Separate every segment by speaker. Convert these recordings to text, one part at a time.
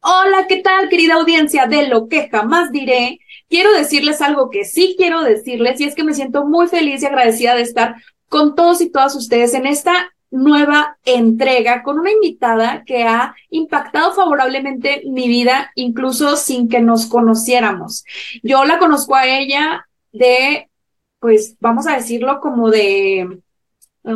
Speaker 1: Hola, ¿qué tal, querida audiencia de lo que jamás diré? Quiero decirles algo que sí quiero decirles y es que me siento muy feliz y agradecida de estar con todos y todas ustedes en esta nueva entrega con una invitada que ha impactado favorablemente mi vida, incluso sin que nos conociéramos. Yo la conozco a ella de, pues, vamos a decirlo como de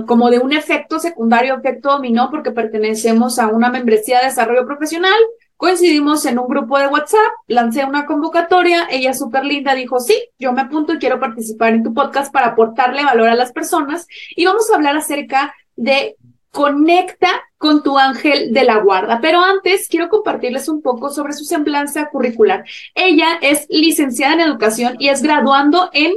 Speaker 1: como de un efecto secundario, efecto dominó, porque pertenecemos a una membresía de desarrollo profesional. Coincidimos en un grupo de WhatsApp, lancé una convocatoria, ella súper linda dijo, sí, yo me apunto y quiero participar en tu podcast para aportarle valor a las personas y vamos a hablar acerca de conecta con tu ángel de la guarda. Pero antes quiero compartirles un poco sobre su semblanza curricular. Ella es licenciada en educación y es graduando en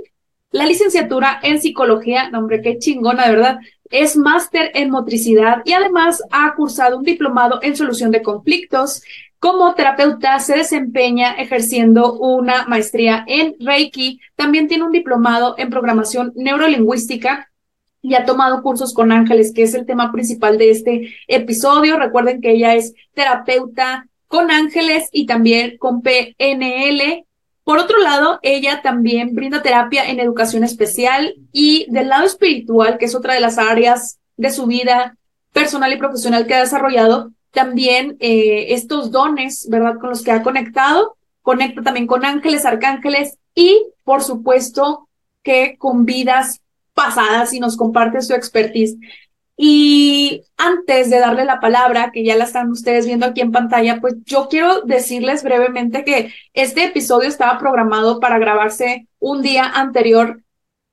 Speaker 1: la licenciatura en psicología, nombre qué chingona, de verdad, es máster en motricidad y además ha cursado un diplomado en solución de conflictos. Como terapeuta se desempeña ejerciendo una maestría en Reiki. También tiene un diplomado en programación neurolingüística y ha tomado cursos con ángeles, que es el tema principal de este episodio. Recuerden que ella es terapeuta con ángeles y también con PNL por otro lado, ella también brinda terapia en educación especial y del lado espiritual, que es otra de las áreas de su vida personal y profesional que ha desarrollado, también eh, estos dones, ¿verdad? Con los que ha conectado, conecta también con ángeles, arcángeles y, por supuesto, que con vidas pasadas y nos comparte su expertise. Y antes de darle la palabra, que ya la están ustedes viendo aquí en pantalla, pues yo quiero decirles brevemente que este episodio estaba programado para grabarse un día anterior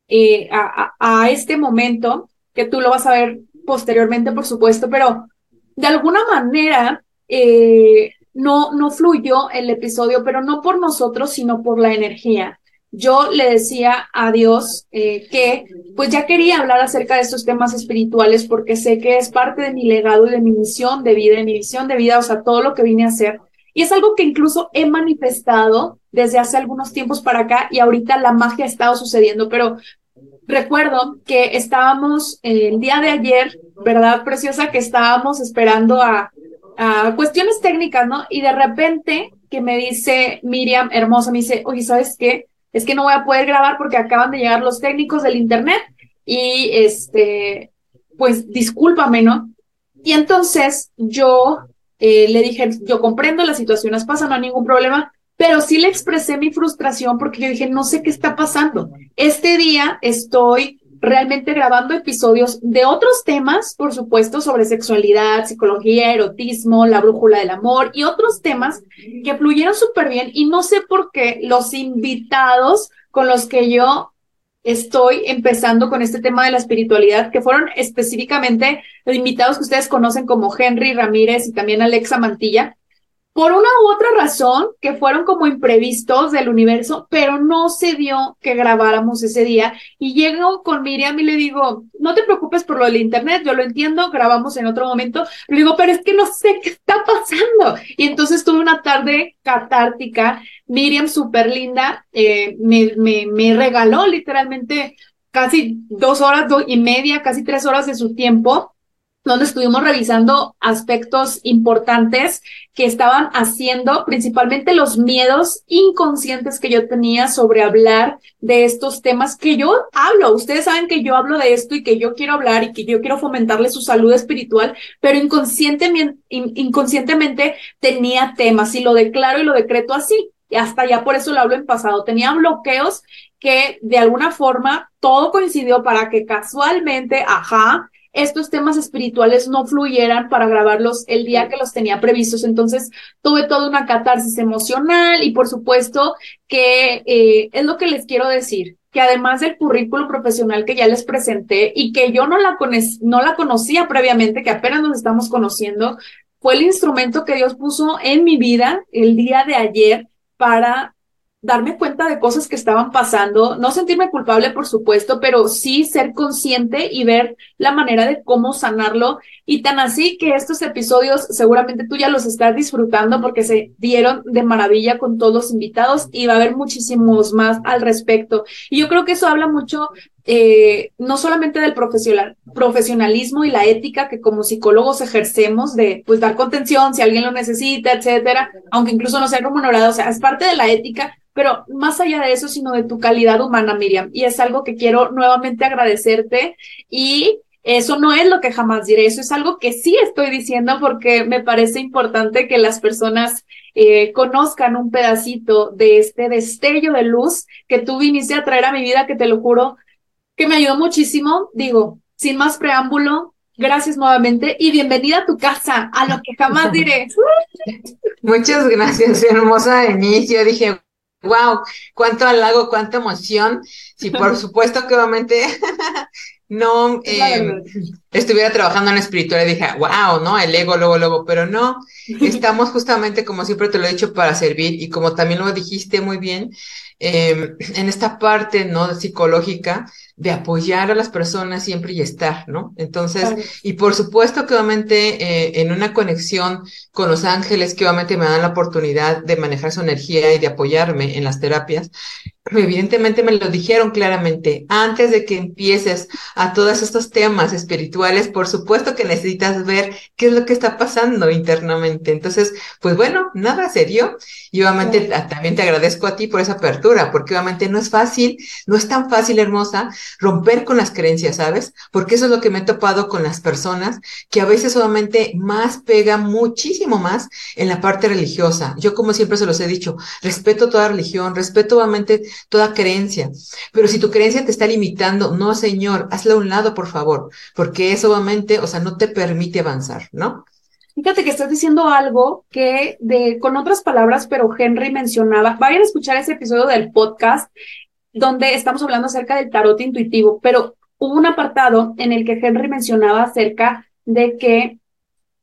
Speaker 1: eh, a, a, este momento, que tú lo vas a ver posteriormente, por supuesto, pero de alguna manera eh, no, no fluyó el episodio, pero no por nosotros, sino por la energía yo le decía a Dios eh, que pues ya quería hablar acerca de estos temas espirituales porque sé que es parte de mi legado y de mi misión de vida, de mi visión de vida, o sea, todo lo que vine a hacer. Y es algo que incluso he manifestado desde hace algunos tiempos para acá y ahorita la magia ha estado sucediendo, pero recuerdo que estábamos el día de ayer, ¿verdad, preciosa? Que estábamos esperando a, a cuestiones técnicas, ¿no? Y de repente que me dice Miriam, hermosa, me dice, oye, ¿sabes qué? Es que no voy a poder grabar porque acaban de llegar los técnicos del internet y este, pues discúlpame, ¿no? Y entonces yo eh, le dije, yo comprendo, las situaciones pasan, no hay ningún problema, pero sí le expresé mi frustración porque yo dije, no sé qué está pasando. Este día estoy realmente grabando episodios de otros temas, por supuesto, sobre sexualidad, psicología, erotismo, la brújula del amor y otros temas que fluyeron súper bien. Y no sé por qué los invitados con los que yo estoy empezando con este tema de la espiritualidad, que fueron específicamente invitados que ustedes conocen como Henry Ramírez y también Alexa Mantilla, por una u otra razón, que fueron como imprevistos del universo, pero no se dio que grabáramos ese día. Y llego con Miriam y le digo, no te preocupes por lo del internet, yo lo entiendo, grabamos en otro momento. Le digo, pero es que no sé qué está pasando. Y entonces tuve una tarde catártica. Miriam, súper linda, eh, me, me, me regaló literalmente casi dos horas dos y media, casi tres horas de su tiempo donde estuvimos revisando aspectos importantes que estaban haciendo, principalmente los miedos inconscientes que yo tenía sobre hablar de estos temas que yo hablo. Ustedes saben que yo hablo de esto y que yo quiero hablar y que yo quiero fomentarle su salud espiritual, pero inconscientemente, inconscientemente tenía temas y lo declaro y lo decreto así. Y hasta ya por eso lo hablo en pasado. Tenía bloqueos que de alguna forma todo coincidió para que casualmente, ajá, estos temas espirituales no fluyeran para grabarlos el día que los tenía previstos. Entonces tuve toda una catarsis emocional y por supuesto que eh, es lo que les quiero decir que además del currículo profesional que ya les presenté y que yo no la, no la conocía previamente, que apenas nos estamos conociendo, fue el instrumento que Dios puso en mi vida el día de ayer para darme cuenta de cosas que estaban pasando, no sentirme culpable, por supuesto, pero sí ser consciente y ver la manera de cómo sanarlo. Y tan así que estos episodios seguramente tú ya los estás disfrutando porque se dieron de maravilla con todos los invitados y va a haber muchísimos más al respecto. Y yo creo que eso habla mucho eh, no solamente del profesional, profesionalismo y la ética que como psicólogos ejercemos de pues dar contención si alguien lo necesita, etcétera, aunque incluso no sea remunerado, o sea, es parte de la ética, pero más allá de eso, sino de tu calidad humana, Miriam. Y es algo que quiero nuevamente agradecerte y eso no es lo que jamás diré, eso es algo que sí estoy diciendo porque me parece importante que las personas eh, conozcan un pedacito de este destello de luz que tú viniste a traer a mi vida, que te lo juro, que me ayudó muchísimo. Digo, sin más preámbulo, gracias nuevamente y bienvenida a tu casa, a lo que jamás diré.
Speaker 2: Muchas gracias, hermosa Denise. Yo dije, Wow, cuánto halago, cuánta emoción. Si por supuesto que obviamente no eh, estuviera trabajando en espiritual y dije, wow, ¿no? El ego, luego, luego, pero no, estamos justamente, como siempre te lo he dicho, para servir y como también lo dijiste muy bien, eh, en esta parte, ¿no? Psicológica de apoyar a las personas siempre y estar, ¿no? Entonces, y por supuesto que obviamente eh, en una conexión con los ángeles que obviamente me dan la oportunidad de manejar su energía y de apoyarme en las terapias, evidentemente me lo dijeron claramente, antes de que empieces a todos estos temas espirituales, por supuesto que necesitas ver qué es lo que está pasando internamente. Entonces, pues bueno, nada serio. Y obviamente también te agradezco a ti por esa apertura, porque obviamente no es fácil, no es tan fácil, hermosa, romper con las creencias, ¿sabes? Porque eso es lo que me he topado con las personas, que a veces obviamente más pega muchísimo más en la parte religiosa. Yo como siempre se los he dicho, respeto toda religión, respeto obviamente toda creencia. Pero si tu creencia te está limitando, no, señor, hazla a un lado, por favor, porque eso obviamente, o sea, no te permite avanzar, ¿no?
Speaker 1: Fíjate que estás diciendo algo que de, con otras palabras, pero Henry mencionaba, vayan a escuchar ese episodio del podcast donde estamos hablando acerca del tarot intuitivo, pero hubo un apartado en el que Henry mencionaba acerca de que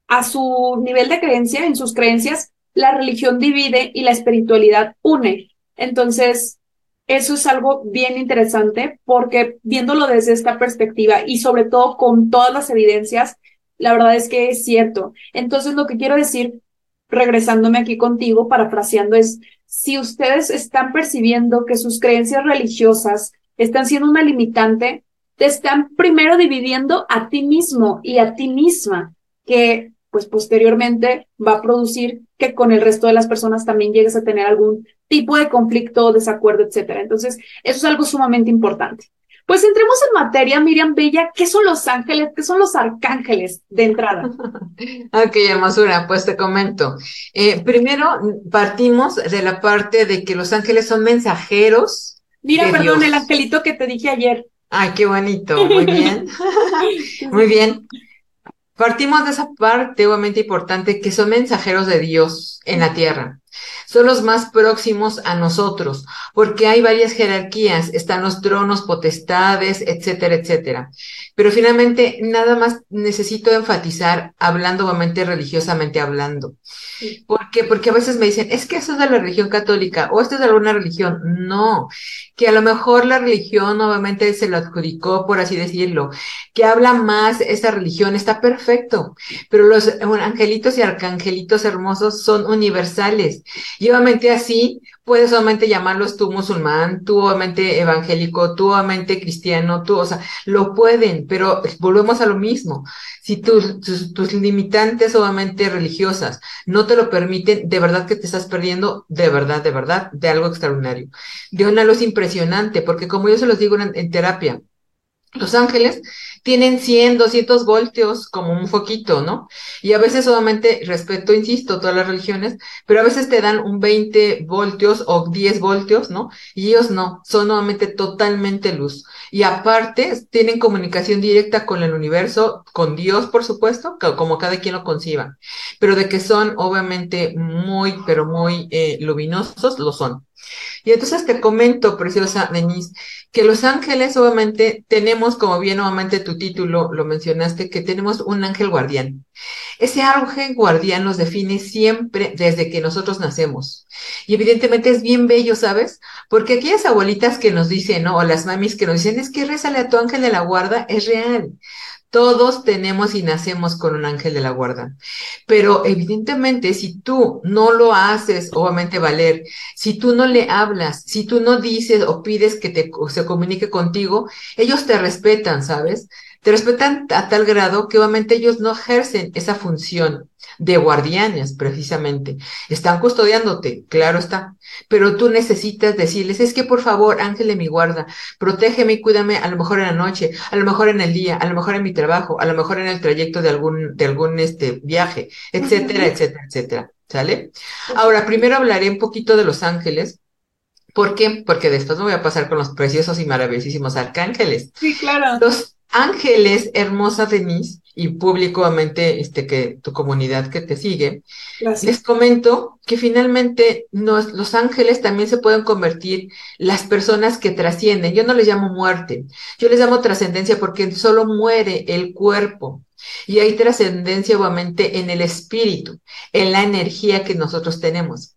Speaker 1: a su nivel de creencia, en sus creencias, la religión divide y la espiritualidad une. Entonces, eso es algo bien interesante porque viéndolo desde esta perspectiva y sobre todo con todas las evidencias, la verdad es que es cierto. Entonces lo que quiero decir, regresándome aquí contigo, parafraseando, es si ustedes están percibiendo que sus creencias religiosas están siendo una limitante, te están primero dividiendo a ti mismo y a ti misma, que pues posteriormente va a producir que con el resto de las personas también llegues a tener algún tipo de conflicto, desacuerdo, etcétera. Entonces, eso es algo sumamente importante. Pues entremos en materia, Miriam Bella, ¿qué son los ángeles? ¿Qué son los arcángeles de entrada?
Speaker 2: ok, hermosura, pues te comento. Eh, primero partimos de la parte de que los ángeles son mensajeros.
Speaker 1: Mira, perdón, el angelito que te dije ayer.
Speaker 2: Ay, qué bonito, muy bien. muy bien. Partimos de esa parte obviamente importante que son mensajeros de Dios en la tierra. Son los más próximos a nosotros, porque hay varias jerarquías, están los tronos, potestades, etcétera, etcétera. Pero finalmente, nada más necesito enfatizar, hablando obviamente religiosamente hablando. ¿Por qué? Porque a veces me dicen, es que eso es de la religión católica o esto es de alguna religión. No, que a lo mejor la religión obviamente se lo adjudicó, por así decirlo, que habla más esa religión, está perfecto, pero los angelitos y arcangelitos hermosos son universales Y obviamente así puedes obviamente llamarlos tú musulmán, tú obviamente evangélico, tú obviamente cristiano, tú, o sea, lo pueden, pero volvemos a lo mismo. Si tus, tus, limitantes obviamente religiosas no te lo permiten, de verdad que te estás perdiendo, de verdad, de verdad, de algo extraordinario. De una luz impresionante, porque como yo se los digo en terapia, los ángeles tienen 100, 200 voltios como un foquito, ¿no? Y a veces solamente, respeto, insisto, todas las religiones, pero a veces te dan un 20 voltios o 10 voltios, ¿no? Y ellos no, son nuevamente totalmente luz. Y aparte, tienen comunicación directa con el universo, con Dios, por supuesto, como cada quien lo conciba, pero de que son obviamente muy, pero muy eh, luminosos, lo son. Y entonces te comento, preciosa Denise, que los ángeles obviamente tenemos, como bien nuevamente tu título lo mencionaste, que tenemos un ángel guardián. Ese ángel guardián nos define siempre desde que nosotros nacemos. Y evidentemente es bien bello, ¿sabes? Porque aquellas abuelitas que nos dicen. O las mamis que nos dicen, es que rézale a tu ángel de la guarda, es real. Todos tenemos y nacemos con un ángel de la guarda. Pero evidentemente, si tú no lo haces, obviamente valer, si tú no le hablas, si tú no dices o pides que te, se comunique contigo, ellos te respetan, ¿sabes? Te respetan a tal grado que obviamente ellos no ejercen esa función de guardianes, precisamente. Están custodiándote, claro está, pero tú necesitas decirles, es que por favor, ángel de mi guarda, protégeme y cuídame a lo mejor en la noche, a lo mejor en el día, a lo mejor en mi trabajo, a lo mejor en el trayecto de algún, de algún este, viaje, etcétera, etcétera, etcétera. ¿Sale? Ahora, primero hablaré un poquito de los ángeles. ¿Por qué? Porque después me voy a pasar con los preciosos y maravillosísimos arcángeles.
Speaker 1: Sí, claro.
Speaker 2: Los ángeles, hermosa Denise, y públicamente este, que tu comunidad que te sigue, les comento que finalmente los ángeles también se pueden convertir las personas que trascienden. Yo no les llamo muerte, yo les llamo trascendencia porque solo muere el cuerpo. Y hay trascendencia obviamente en el espíritu, en la energía que nosotros tenemos.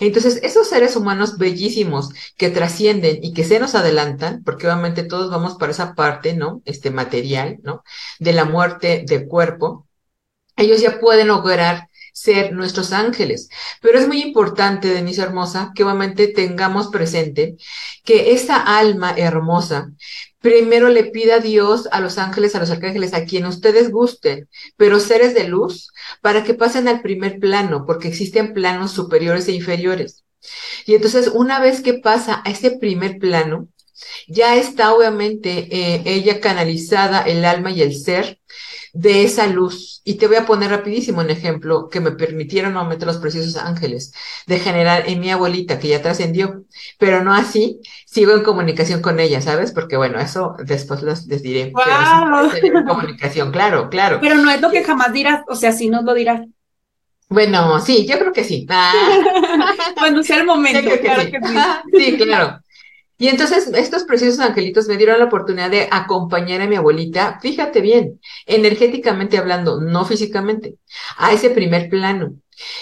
Speaker 2: Entonces, esos seres humanos bellísimos que trascienden y que se nos adelantan, porque obviamente todos vamos para esa parte, ¿no? Este material, ¿no? De la muerte del cuerpo, ellos ya pueden lograr ser nuestros ángeles. Pero es muy importante, Denise Hermosa, que obviamente tengamos presente que esa alma hermosa primero le pida a Dios, a los ángeles, a los arcángeles, a quien ustedes gusten, pero seres de luz, para que pasen al primer plano, porque existen planos superiores e inferiores. Y entonces, una vez que pasa a ese primer plano, ya está obviamente eh, ella canalizada, el alma y el ser, de esa luz. Y te voy a poner rapidísimo un ejemplo que me permitieron nuevamente los preciosos ángeles de generar en mi abuelita, que ya trascendió, pero no así, sigo en comunicación con ella, ¿sabes? Porque bueno, eso después les, diré. comunicación, claro, claro.
Speaker 1: Pero no es lo que jamás dirás, o sea, si no lo dirás.
Speaker 2: Bueno, sí, yo creo que sí. Ah.
Speaker 1: Cuando sea el momento, claro
Speaker 2: que sí. sí, claro. Y entonces estos preciosos angelitos me dieron la oportunidad de acompañar a mi abuelita, fíjate bien, energéticamente hablando, no físicamente, a ese primer plano.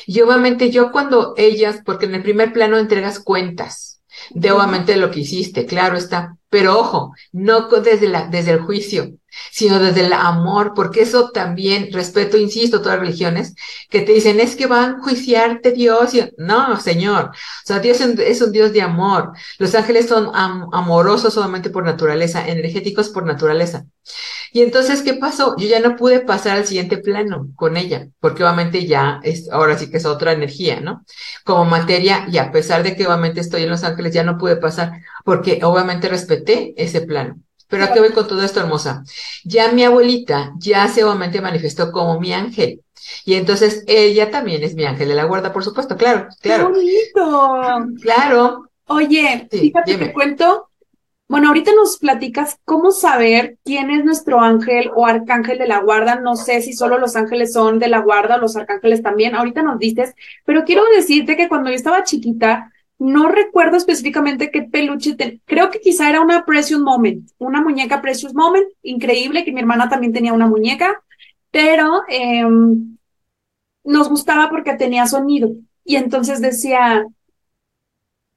Speaker 2: Y obviamente yo cuando ellas, porque en el primer plano entregas cuentas de obviamente lo que hiciste, claro está, pero ojo, no desde, la, desde el juicio, sino desde el amor, porque eso también, respeto, insisto, todas las religiones, que te dicen, es que van a juiciarte Dios. Y... No, Señor. O sea, Dios es un Dios de amor. Los ángeles son amorosos solamente por naturaleza, energéticos por naturaleza. Y entonces, ¿qué pasó? Yo ya no pude pasar al siguiente plano con ella, porque obviamente ya es, ahora sí que es otra energía, ¿no? Como materia, y a pesar de que obviamente estoy en Los Ángeles, ya no pude pasar, porque obviamente respeté ese plano. Pero ¿a qué voy con todo esto, hermosa? Ya mi abuelita ya se obviamente manifestó como mi ángel. Y entonces ella también es mi ángel de la guarda, por supuesto, claro, claro.
Speaker 1: ¡Qué bonito!
Speaker 2: Claro.
Speaker 1: Oye, fíjate, te cuento bueno, ahorita nos platicas cómo saber quién es nuestro ángel o arcángel de la guarda. No sé si solo los ángeles son de la guarda, los arcángeles también. Ahorita nos dices, pero quiero decirte que cuando yo estaba chiquita, no recuerdo específicamente qué peluche, creo que quizá era una Precious Moment, una muñeca Precious Moment, increíble, que mi hermana también tenía una muñeca, pero em, nos gustaba porque tenía sonido. Y entonces decía,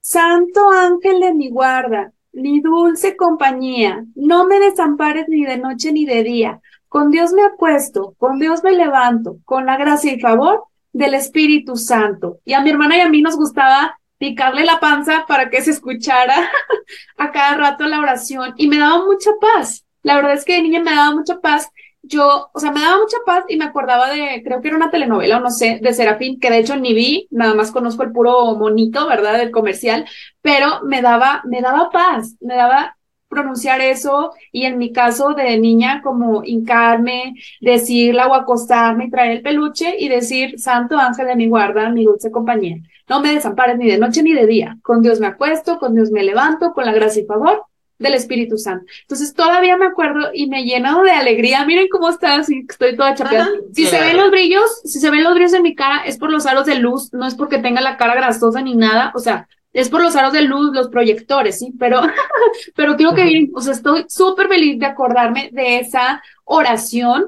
Speaker 1: Santo ángel de mi guarda, ni dulce compañía, no me desampares ni de noche ni de día. Con Dios me acuesto, con Dios me levanto, con la gracia y favor del Espíritu Santo. Y a mi hermana y a mí nos gustaba picarle la panza para que se escuchara a cada rato la oración y me daba mucha paz. La verdad es que de niña me daba mucha paz. Yo, o sea, me daba mucha paz y me acordaba de, creo que era una telenovela o no sé, de Serafín, que de hecho ni vi, nada más conozco el puro monito, ¿verdad? Del comercial, pero me daba, me daba paz, me daba pronunciar eso y en mi caso de niña como hincarme, decirla o acostarme y traer el peluche y decir, Santo Ángel de mi guarda, mi dulce compañía, no me desampares ni de noche ni de día, con Dios me acuesto, con Dios me levanto, con la gracia y favor del Espíritu Santo. Entonces todavía me acuerdo y me lleno de alegría. Miren cómo está, así estoy toda chapeada. Si se ven los brillos, si se ven los brillos en mi cara, es por los aros de luz, no es porque tenga la cara grasosa ni nada. O sea, es por los aros de luz, los proyectores, ¿sí? Pero, pero creo que bien, o sea, estoy súper feliz de acordarme de esa oración,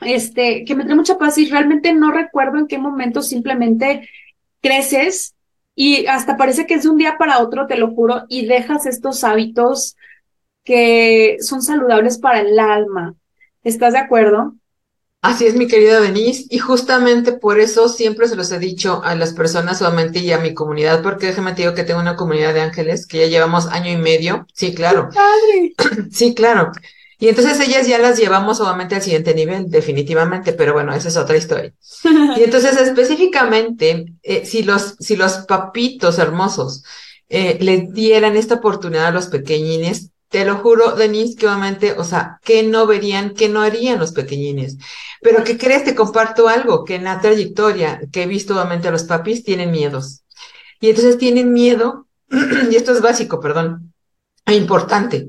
Speaker 1: este, que me trae mucha paz y realmente no recuerdo en qué momento simplemente creces y hasta parece que es de un día para otro, te lo juro, y dejas estos hábitos que son saludables para el alma. ¿Estás de acuerdo?
Speaker 2: Así es, mi querida Denise, y justamente por eso siempre se los he dicho a las personas solamente y a mi comunidad, porque déjame te digo que tengo una comunidad de ángeles que ya llevamos año y medio. Sí, claro.
Speaker 1: ¡Padre!
Speaker 2: Sí, claro. Y entonces ellas ya las llevamos obviamente al siguiente nivel, definitivamente, pero bueno, esa es otra historia. Y entonces específicamente, eh, si, los, si los papitos hermosos eh, les dieran esta oportunidad a los pequeñines, te lo juro, Denise, que obviamente, o sea, ¿qué no verían, qué no harían los pequeñines? Pero ¿qué crees? Te comparto algo, que en la trayectoria que he visto obviamente a los papis tienen miedos. Y entonces tienen miedo, y esto es básico, perdón, e importante,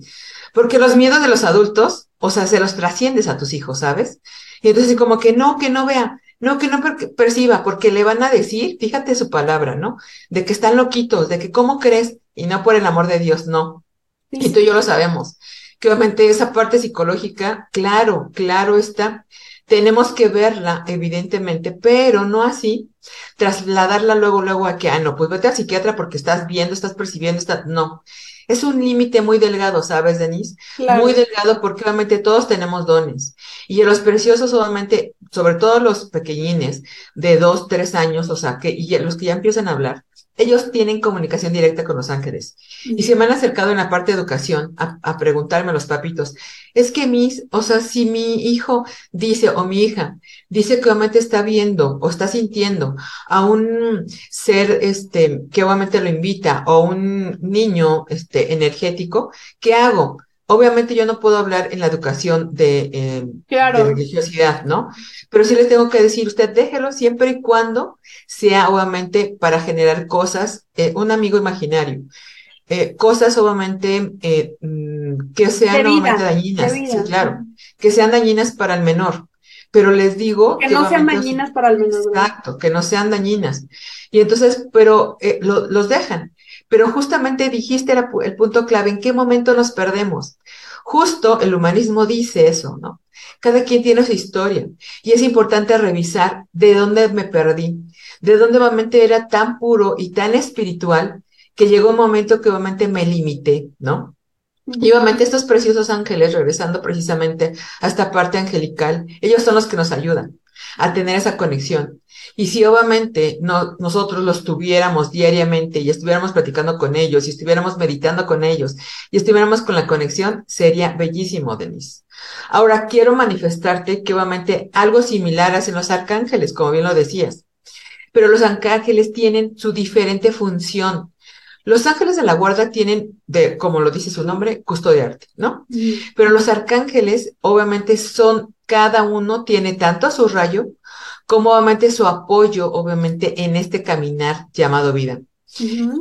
Speaker 2: porque los miedos de los adultos, o sea, se los trasciendes a tus hijos, ¿sabes? Y entonces como que no, que no vea, no, que no perciba, porque le van a decir, fíjate su palabra, ¿no? De que están loquitos, de que cómo crees, y no por el amor de Dios, no. Y tú y yo lo sabemos. Que obviamente esa parte psicológica, claro, claro está. Tenemos que verla, evidentemente, pero no así, trasladarla luego, luego a que, ah, no, pues vete al psiquiatra porque estás viendo, estás percibiendo, está, no. Es un límite muy delgado, ¿sabes, Denise? Muy delgado porque obviamente todos tenemos dones. Y los preciosos, obviamente, sobre todo los pequeñines de dos, tres años, o sea, que, y los que ya empiezan a hablar, ellos tienen comunicación directa con los ángeles. Y se me han acercado en la parte de educación a, preguntarme a los papitos, es que mis, o sea, si mi hijo dice o mi hija dice que obviamente está viendo o está sintiendo a un ser, este, que obviamente lo invita o un niño, este, energético, ¿qué hago? Obviamente yo no puedo hablar en la educación de, eh, religiosidad, ¿no? Pero sí les tengo que decir, usted déjelo siempre y cuando sea obviamente para generar cosas, eh, un amigo imaginario, eh, cosas obviamente mm, que sean obviamente dañinas, sí, claro, que sean dañinas para el menor. Pero les digo...
Speaker 1: Que, no sean dañinas para el menor.
Speaker 2: Exacto, que no sean dañinas. Y entonces, pero los dejan. Pero justamente dijiste el punto clave, ¿en qué momento nos perdemos? Justo el humanismo dice eso, ¿no? Cada quien tiene su historia y es importante revisar de dónde me perdí, de dónde obviamente era tan puro y tan espiritual que llegó un momento que obviamente me limité, ¿no? Y obviamente estos preciosos ángeles, regresando precisamente a esta parte angelical, ellos son los que nos ayudan a tener esa conexión. Y si obviamente no, nosotros los tuviéramos diariamente y estuviéramos platicando con ellos y estuviéramos meditando con ellos y estuviéramos con la conexión, sería bellísimo, Denise. Ahora quiero manifestarte que obviamente algo similar hacen los arcángeles, como bien lo decías. Pero los arcángeles tienen su diferente función. Los ángeles de la guarda tienen, de, como lo dice su nombre, custodiarte, ¿no? Pero los arcángeles, obviamente, son, cada uno tiene tanto a su rayo como obviamente su apoyo, obviamente, en este caminar llamado vida.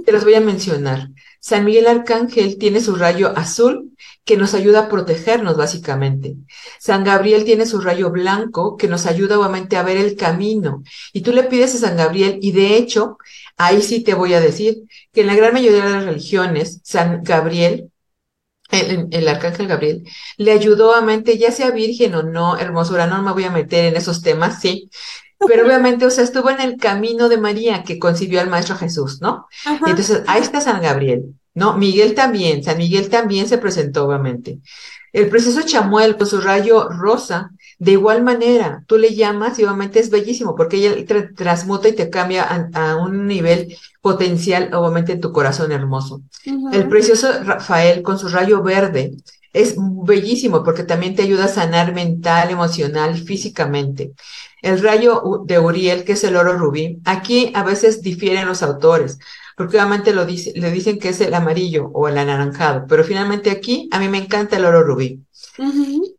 Speaker 2: Te los voy a mencionar. San Miguel Arcángel tiene su rayo azul que nos ayuda a protegernos básicamente. San Gabriel tiene su rayo blanco que nos ayuda obviamente a ver el camino. Y tú le pides a San Gabriel y de hecho, ahí sí te voy a decir que en la gran mayoría de las religiones, San Gabriel el, el, arcángel Gabriel, le ayudó a mente, ya sea virgen o no, hermosura, no me voy a meter en esos temas, sí, pero obviamente, o sea, estuvo en el camino de María que concibió al Maestro Jesús, ¿no? entonces, ahí está San Gabriel, ¿no? Miguel también, San Miguel también se presentó, obviamente. El precioso Chamuel, con su rayo rosa, De igual manera, tú le llamas y obviamente es bellísimo porque ella transmuta y te cambia a, un nivel potencial, obviamente, en tu corazón hermoso. El precioso Rafael con su rayo verde es bellísimo porque también te ayuda a sanar mental, emocional, físicamente. El rayo de Uriel, que es el oro rubí, aquí a veces difieren los autores, porque obviamente lo dice, le dicen que es el amarillo o el anaranjado, pero finalmente aquí a mí me encanta el oro rubí.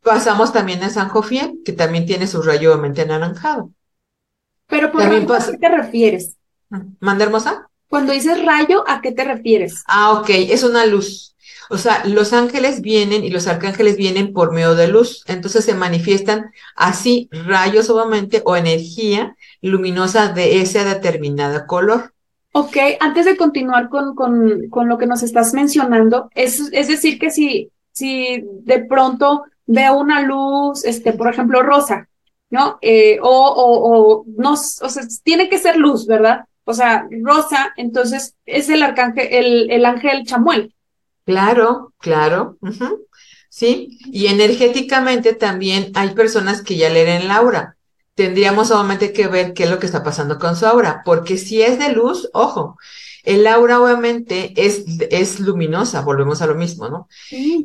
Speaker 2: Pasamos también a San Jofiel, que también tiene su rayo obviamente anaranjado.
Speaker 1: Pero por ¿a qué te refieres?
Speaker 2: ¿Manda hermosa?
Speaker 1: Cuando dices rayo, ¿a qué te refieres?
Speaker 2: Ah, ok, es una luz. O sea, los ángeles vienen y los arcángeles vienen por medio de luz, entonces se manifiestan así rayos obviamente o energía luminosa de ese determinado color.
Speaker 1: Ok, antes de continuar con, con, con lo que nos estás mencionando, es, es decir que si, si de pronto veo una luz, este, por ejemplo, rosa, ¿no? Eh, o, o, o, no, o sea, tiene que ser luz, ¿verdad? O sea, rosa, entonces es el arcángel, el, el ángel Chamuel.
Speaker 2: Claro, claro. Sí, y energéticamente también hay personas que ya leen el aura. Tendríamos solamente que ver qué es lo que está pasando con su aura, porque si es de luz, ojo, el aura obviamente es, es luminosa, volvemos a lo mismo, ¿no?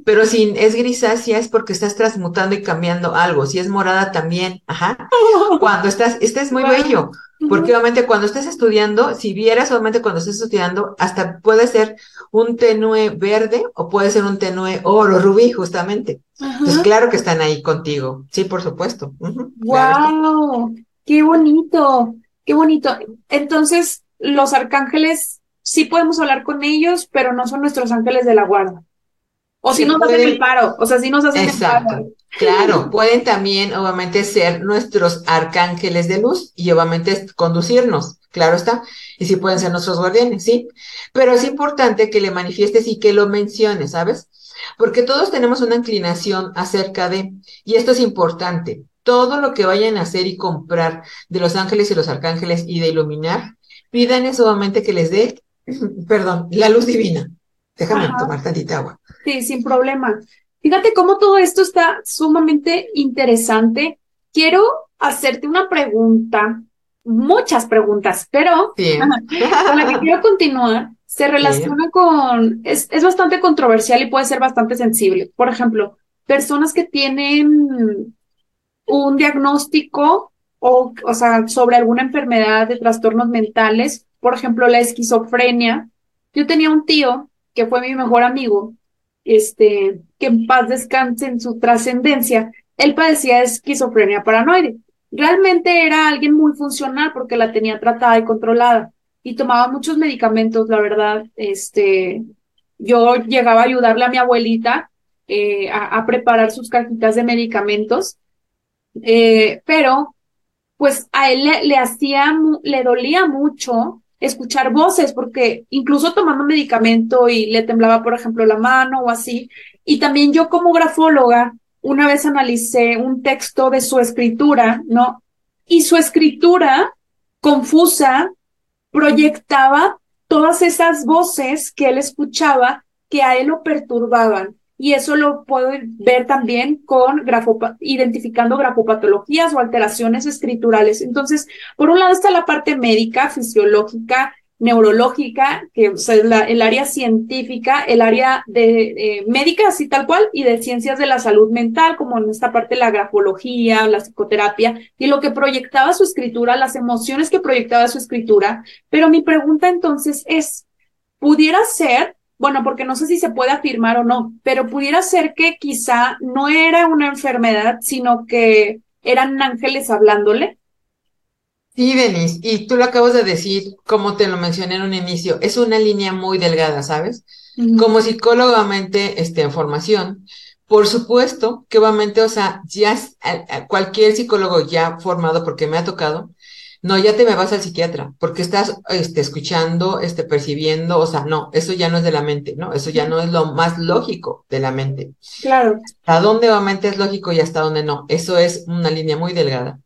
Speaker 2: Pero si es grisácea es porque estás transmutando y cambiando algo. Si es morada también, ajá. Cuando estás, este es muy bello, porque obviamente cuando estés estudiando, si vieras obviamente cuando estés estudiando, hasta puede ser un tenue verde o puede ser un tenue oro, rubí, justamente. Entonces, claro que están ahí contigo. Sí, por supuesto.
Speaker 1: ¡Wow! ¡Qué bonito! ¡Qué bonito! Entonces, los arcángeles sí podemos hablar con ellos, pero no son nuestros ángeles de la guarda. O si nos hacen el paro, o sea, si nos hacen el paro.
Speaker 2: Claro, pueden también, obviamente, ser nuestros arcángeles de luz y obviamente conducirnos, claro está. Y sí pueden ser nuestros guardianes, sí. Pero es importante que le manifiestes y que lo menciones, ¿sabes? Porque todos tenemos una inclinación acerca de, y esto es importante, todo lo que vayan a hacer y comprar de los ángeles y los arcángeles y de iluminar, pidan solamente que les dé perdón, la luz divina. Déjame tomar tantita agua.
Speaker 1: Sí, sin problema. Fíjate cómo todo esto está sumamente interesante. Quiero hacerte una pregunta, muchas preguntas, pero con la que quiero continuar se relaciona con, es, es bastante controversial y puede ser bastante sensible. Por ejemplo, personas que tienen un diagnóstico o, o sea, sobre alguna enfermedad de trastornos mentales por ejemplo, la esquizofrenia. Yo tenía un tío que fue mi mejor amigo, este, que en paz descanse en su trascendencia. Él padecía esquizofrenia paranoide. Realmente era alguien muy funcional porque la tenía tratada y controlada y tomaba muchos medicamentos, la verdad. Este, yo llegaba a ayudarle a mi abuelita eh, a, preparar sus cajitas de medicamentos, eh, pero pues a él le, le hacía, le dolía mucho escuchar voces, porque incluso tomando medicamento y le temblaba, por ejemplo, la mano o así. Y también yo como grafóloga, una vez analicé un texto de su escritura, ¿no? Y su escritura confusa proyectaba todas esas voces que él escuchaba que a él lo perturbaban y eso lo puedo ver también con identificando grafopatologías o alteraciones escriturales. Entonces, por un lado está la parte médica, fisiológica, neurológica, que es el área científica, el área de eh, médica, así tal cual, y de ciencias de la salud mental, como en esta parte la grafología, la psicoterapia, y lo que proyectaba su escritura, las emociones que proyectaba su escritura. Pero mi pregunta entonces es, ¿pudiera ser bueno, porque no sé si se puede afirmar o no, pero pudiera ser que quizá no era una enfermedad, sino que eran ángeles hablándole.
Speaker 2: Sí, Denise, y tú lo acabas de decir, como te lo mencioné en un inicio, es una línea muy delgada, ¿sabes? Como psicólogamente, este, en formación, por supuesto que obviamente, o sea, ya cualquier psicólogo ya formado, porque me ha tocado, no, ya te me vas al psiquiatra, porque estás este, escuchando, este, percibiendo, o sea, no, eso ya no es de la mente, ¿no? Eso ya no es lo más lógico de la mente.
Speaker 1: Claro.
Speaker 2: ¿A dónde obviamente es lógico y hasta dónde no? Eso es una línea muy delgada.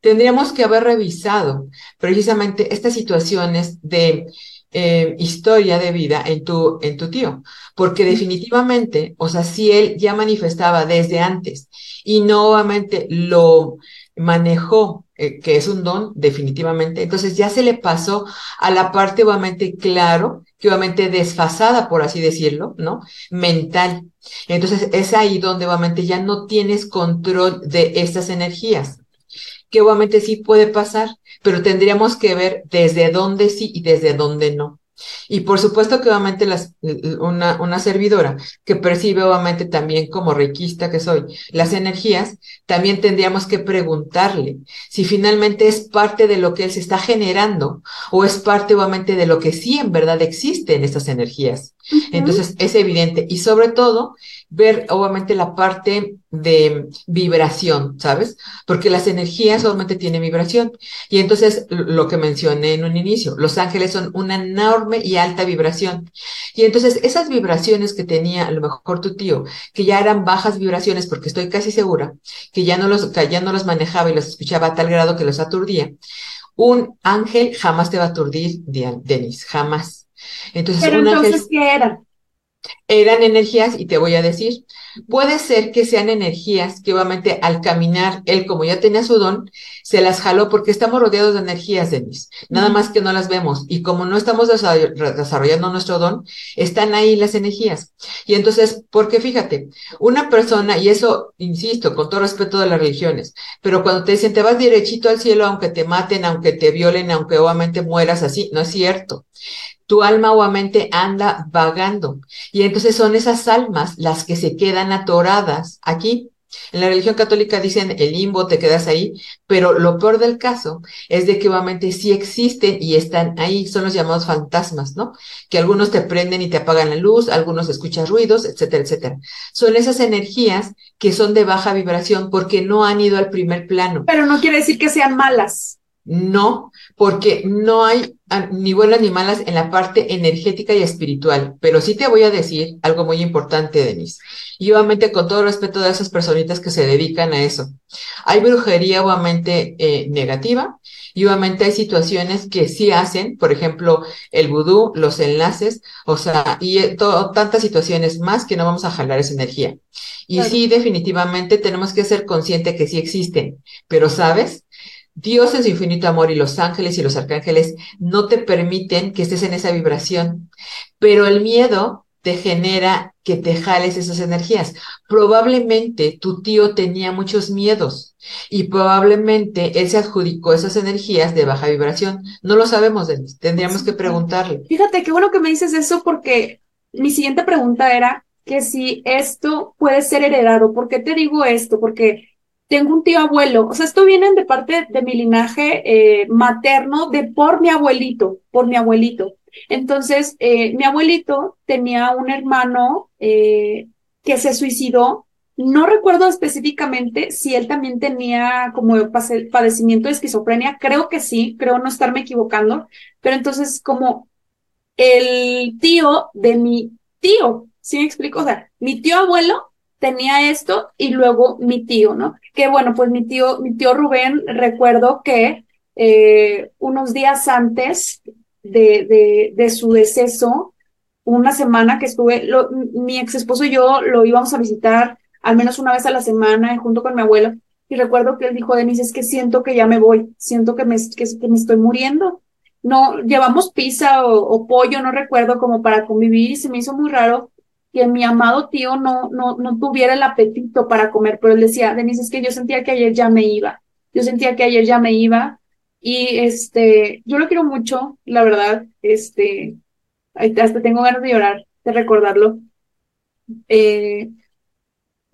Speaker 2: Tendríamos que haber revisado precisamente estas situaciones de eh, historia de vida en tu, en tu tío, porque definitivamente, o sea, si él ya manifestaba desde antes y nuevamente lo manejó, eh, que es un don, definitivamente, entonces ya se le pasó a la parte obviamente claro, que obviamente desfasada, por así decirlo, ¿no? Mental. Entonces es ahí donde obviamente ya no tienes control de estas energías que obviamente sí puede pasar, pero tendríamos que ver desde dónde sí y desde dónde no. Y por supuesto que obviamente las, una, una servidora que percibe obviamente también como requista que soy las energías, también tendríamos que preguntarle si finalmente es parte de lo que él se está generando o es parte obviamente de lo que sí en verdad existe en estas energías. Entonces es evidente y sobre todo ver obviamente la parte de vibración, ¿sabes? Porque las energías obviamente tienen vibración. Y entonces lo que mencioné en un inicio, los ángeles son una enorme y alta vibración. Y entonces esas vibraciones que tenía a lo mejor tu tío, que ya eran bajas vibraciones, porque estoy casi segura que ya no los, ya no los manejaba y los escuchaba a tal grado que los aturdía, un ángel jamás te va a aturdir, Denis, jamás.
Speaker 1: Entonces, Pero entonces, ¿qué era?
Speaker 2: Eran energías, y te voy a decir, puede ser que sean energías que obviamente al caminar, él como ya tenía su don, se las jaló porque estamos rodeados de energías, Denis, nada más que no las vemos. Y como no estamos desarrollando nuestro don, están ahí las energías. Y entonces, porque fíjate, una persona, y eso, insisto, con todo respeto de las religiones, pero cuando te dicen te vas derechito al cielo, aunque te maten, aunque te violen, aunque obviamente mueras así, no es cierto tu alma obviamente anda vagando. Y entonces son esas almas las que se quedan atoradas aquí. En la religión católica dicen el limbo, te quedas ahí, pero lo peor del caso es de que obviamente sí existen y están ahí, son los llamados fantasmas, ¿no? Que algunos te prenden y te apagan la luz, algunos escuchan ruidos, etcétera, etcétera. Son esas energías que son de baja vibración porque no han ido al primer plano.
Speaker 1: Pero no quiere decir que sean malas.
Speaker 2: No, porque no hay ni buenas ni malas en la parte energética y espiritual, pero sí te voy a decir algo muy importante, Denise. Y obviamente con todo respeto de esas personitas que se dedican a eso. Hay brujería obviamente eh, negativa y obviamente hay situaciones que sí hacen, por ejemplo, el vudú, los enlaces, o sea, y eh, tantas situaciones más que no vamos a jalar esa energía. Y sí, definitivamente tenemos que ser conscientes que sí existen, pero sabes, Dios en su infinito amor y los ángeles y los arcángeles no te permiten que estés en esa vibración, pero el miedo te genera que te jales esas energías. Probablemente tu tío tenía muchos miedos y probablemente él se adjudicó esas energías de baja vibración. No lo sabemos, Denis. Tendríamos que preguntarle.
Speaker 1: Fíjate, qué bueno que me dices eso porque mi siguiente pregunta era que si esto puede ser heredado. ¿Por qué te digo esto? Porque tengo un tío abuelo, o sea, esto viene de parte de mi linaje eh, materno, de por mi abuelito, por mi abuelito. Entonces, eh, mi abuelito tenía un hermano eh, que se suicidó. No recuerdo específicamente si él también tenía como padecimiento de esquizofrenia. Creo que sí, creo no estarme equivocando. Pero entonces, como el tío de mi tío, ¿sí me explico? O sea, mi tío abuelo tenía esto y luego mi tío, ¿no? Que bueno, pues mi tío, mi tío Rubén, recuerdo que eh, unos días antes de, de, de, su deceso, una semana que estuve, lo, mi ex esposo y yo lo íbamos a visitar al menos una vez a la semana junto con mi abuelo. Y recuerdo que él dijo, Denise, es que siento que ya me voy, siento que me, que, me estoy muriendo. No, llevamos pizza o, o pollo, no recuerdo, como para convivir y se me hizo muy raro que mi amado tío no, no, no tuviera el apetito para comer, pero él decía, Denise, es que yo sentía que ayer ya me iba, yo sentía que ayer ya me iba, y este, yo lo quiero mucho, la verdad, este, hasta tengo ganas de llorar, de recordarlo. Eh,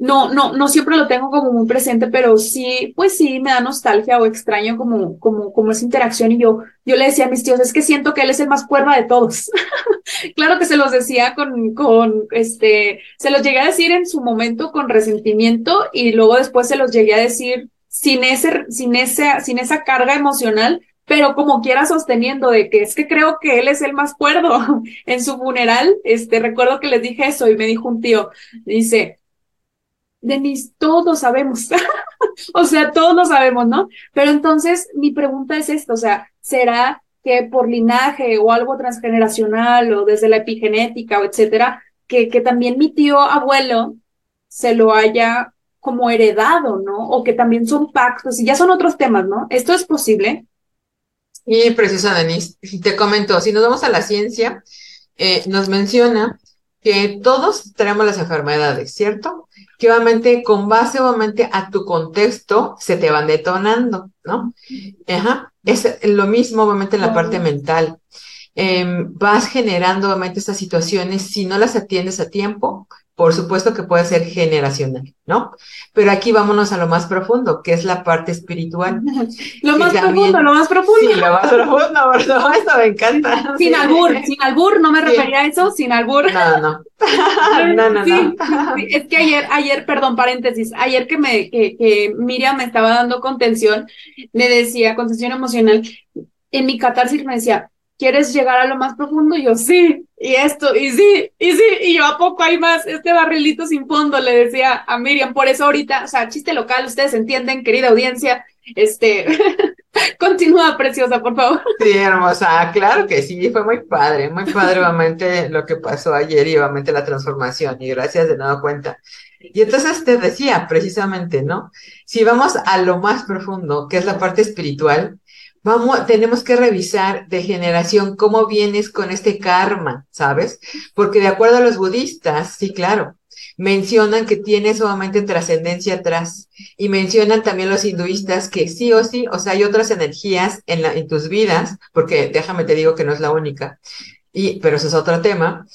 Speaker 1: no, no, no siempre lo tengo como muy presente, pero sí, pues sí, me da nostalgia o extraño como, como, como esa interacción. Y yo, yo le decía a mis tíos, es que siento que él es el más cuerda de todos. claro que se los decía con, con, este, se los llegué a decir en su momento con resentimiento y luego después se los llegué a decir sin ese, sin ese, sin esa carga emocional, pero como quiera sosteniendo de que es que creo que él es el más cuerdo. en su funeral, este, recuerdo que les dije eso y me dijo un tío, dice, Denise, todos sabemos, o sea, todos lo sabemos, ¿no? Pero entonces mi pregunta es esta, o sea, ¿será que por linaje o algo transgeneracional o desde la epigenética o etcétera, que, que también mi tío abuelo se lo haya como heredado, ¿no? O que también son pactos, y ya son otros temas, ¿no? ¿Esto es posible?
Speaker 2: Y precisa, Denise, te comento, si nos vamos a la ciencia, eh, nos menciona que todos tenemos las enfermedades, ¿cierto? Que obviamente con base obviamente a tu contexto se te van detonando, ¿no? Ajá. Es lo mismo obviamente en la parte mental. Em, vas generando obviamente estas situaciones, si no las atiendes a tiempo, por supuesto que puede ser generacional, ¿no? Pero aquí vámonos a lo más profundo, que es la parte espiritual.
Speaker 1: lo más profundo, lo más profundo.
Speaker 2: Sí, lo más profundo, por supuesto, me encanta.
Speaker 1: Sin albur, sin albur, no me refería a eso, sin albur.
Speaker 2: No, no. no, no, no.
Speaker 1: Es que ayer, ayer, perdón, paréntesis, ayer que me, que, que Miriam me estaba dando contención, me decía, contención emocional, en mi catarsis me decía, ¿quieres llegar a lo más profundo? Y yo, sí, y esto, y sí, y sí, y yo, ¿a poco hay más? Este barrilito sin fondo, le decía a Miriam, por eso ahorita, o sea, chiste local, ustedes entienden, querida audiencia, este, continúa, preciosa, por favor.
Speaker 2: Sí, hermosa, claro que sí, fue muy padre, muy padre, obviamente, lo que pasó ayer y obviamente la transformación, y gracias de nuevo cuenta. Y entonces te decía, precisamente, ¿no? Si vamos a lo más profundo, que es la parte espiritual, Vamos, tenemos que revisar de generación cómo vienes con este karma, ¿sabes? Porque de acuerdo a los budistas, sí, claro, mencionan que tiene solamente trascendencia atrás y mencionan también los hinduistas que sí o sí, o sea, hay otras energías en, la, en tus vidas, porque déjame te digo que no es la única, y, pero eso es otro tema,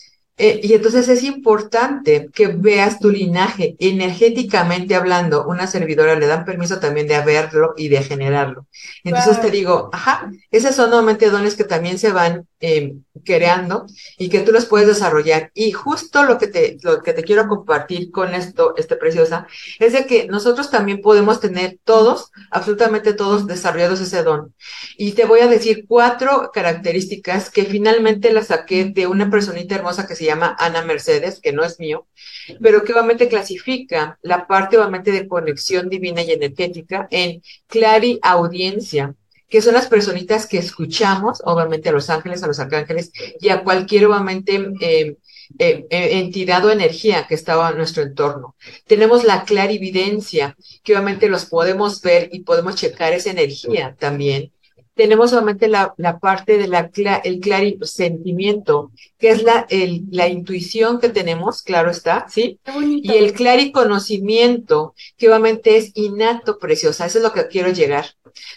Speaker 2: eh, y entonces es importante que veas tu linaje energéticamente hablando. Una servidora le dan permiso también de verlo y de generarlo. Entonces te digo, ajá, esos son nuevamente dones que también se van eh, creando y que tú los puedes desarrollar. Y justo lo que te, lo que te quiero compartir con esto, este preciosa, es de que nosotros también podemos tener todos, absolutamente todos desarrollados ese don. Y te voy a decir cuatro características que finalmente las saqué de una personita hermosa que se llama Ana Mercedes, que no es mío, pero que obviamente clasifica la parte obviamente de conexión divina y energética en clari audiencia, que son las personitas que escuchamos, obviamente a los ángeles, a los arcángeles y a cualquier obviamente eh, entidad o energía que estaba en nuestro entorno. Tenemos la clarividencia, que obviamente los podemos ver y podemos checar esa energía también tenemos solamente la, la parte de la el clarisentimiento, que es la, el, la intuición que tenemos, claro está, ¿sí? Y el clariconocimiento, que obviamente es innato, preciosa, eso es lo que quiero llegar.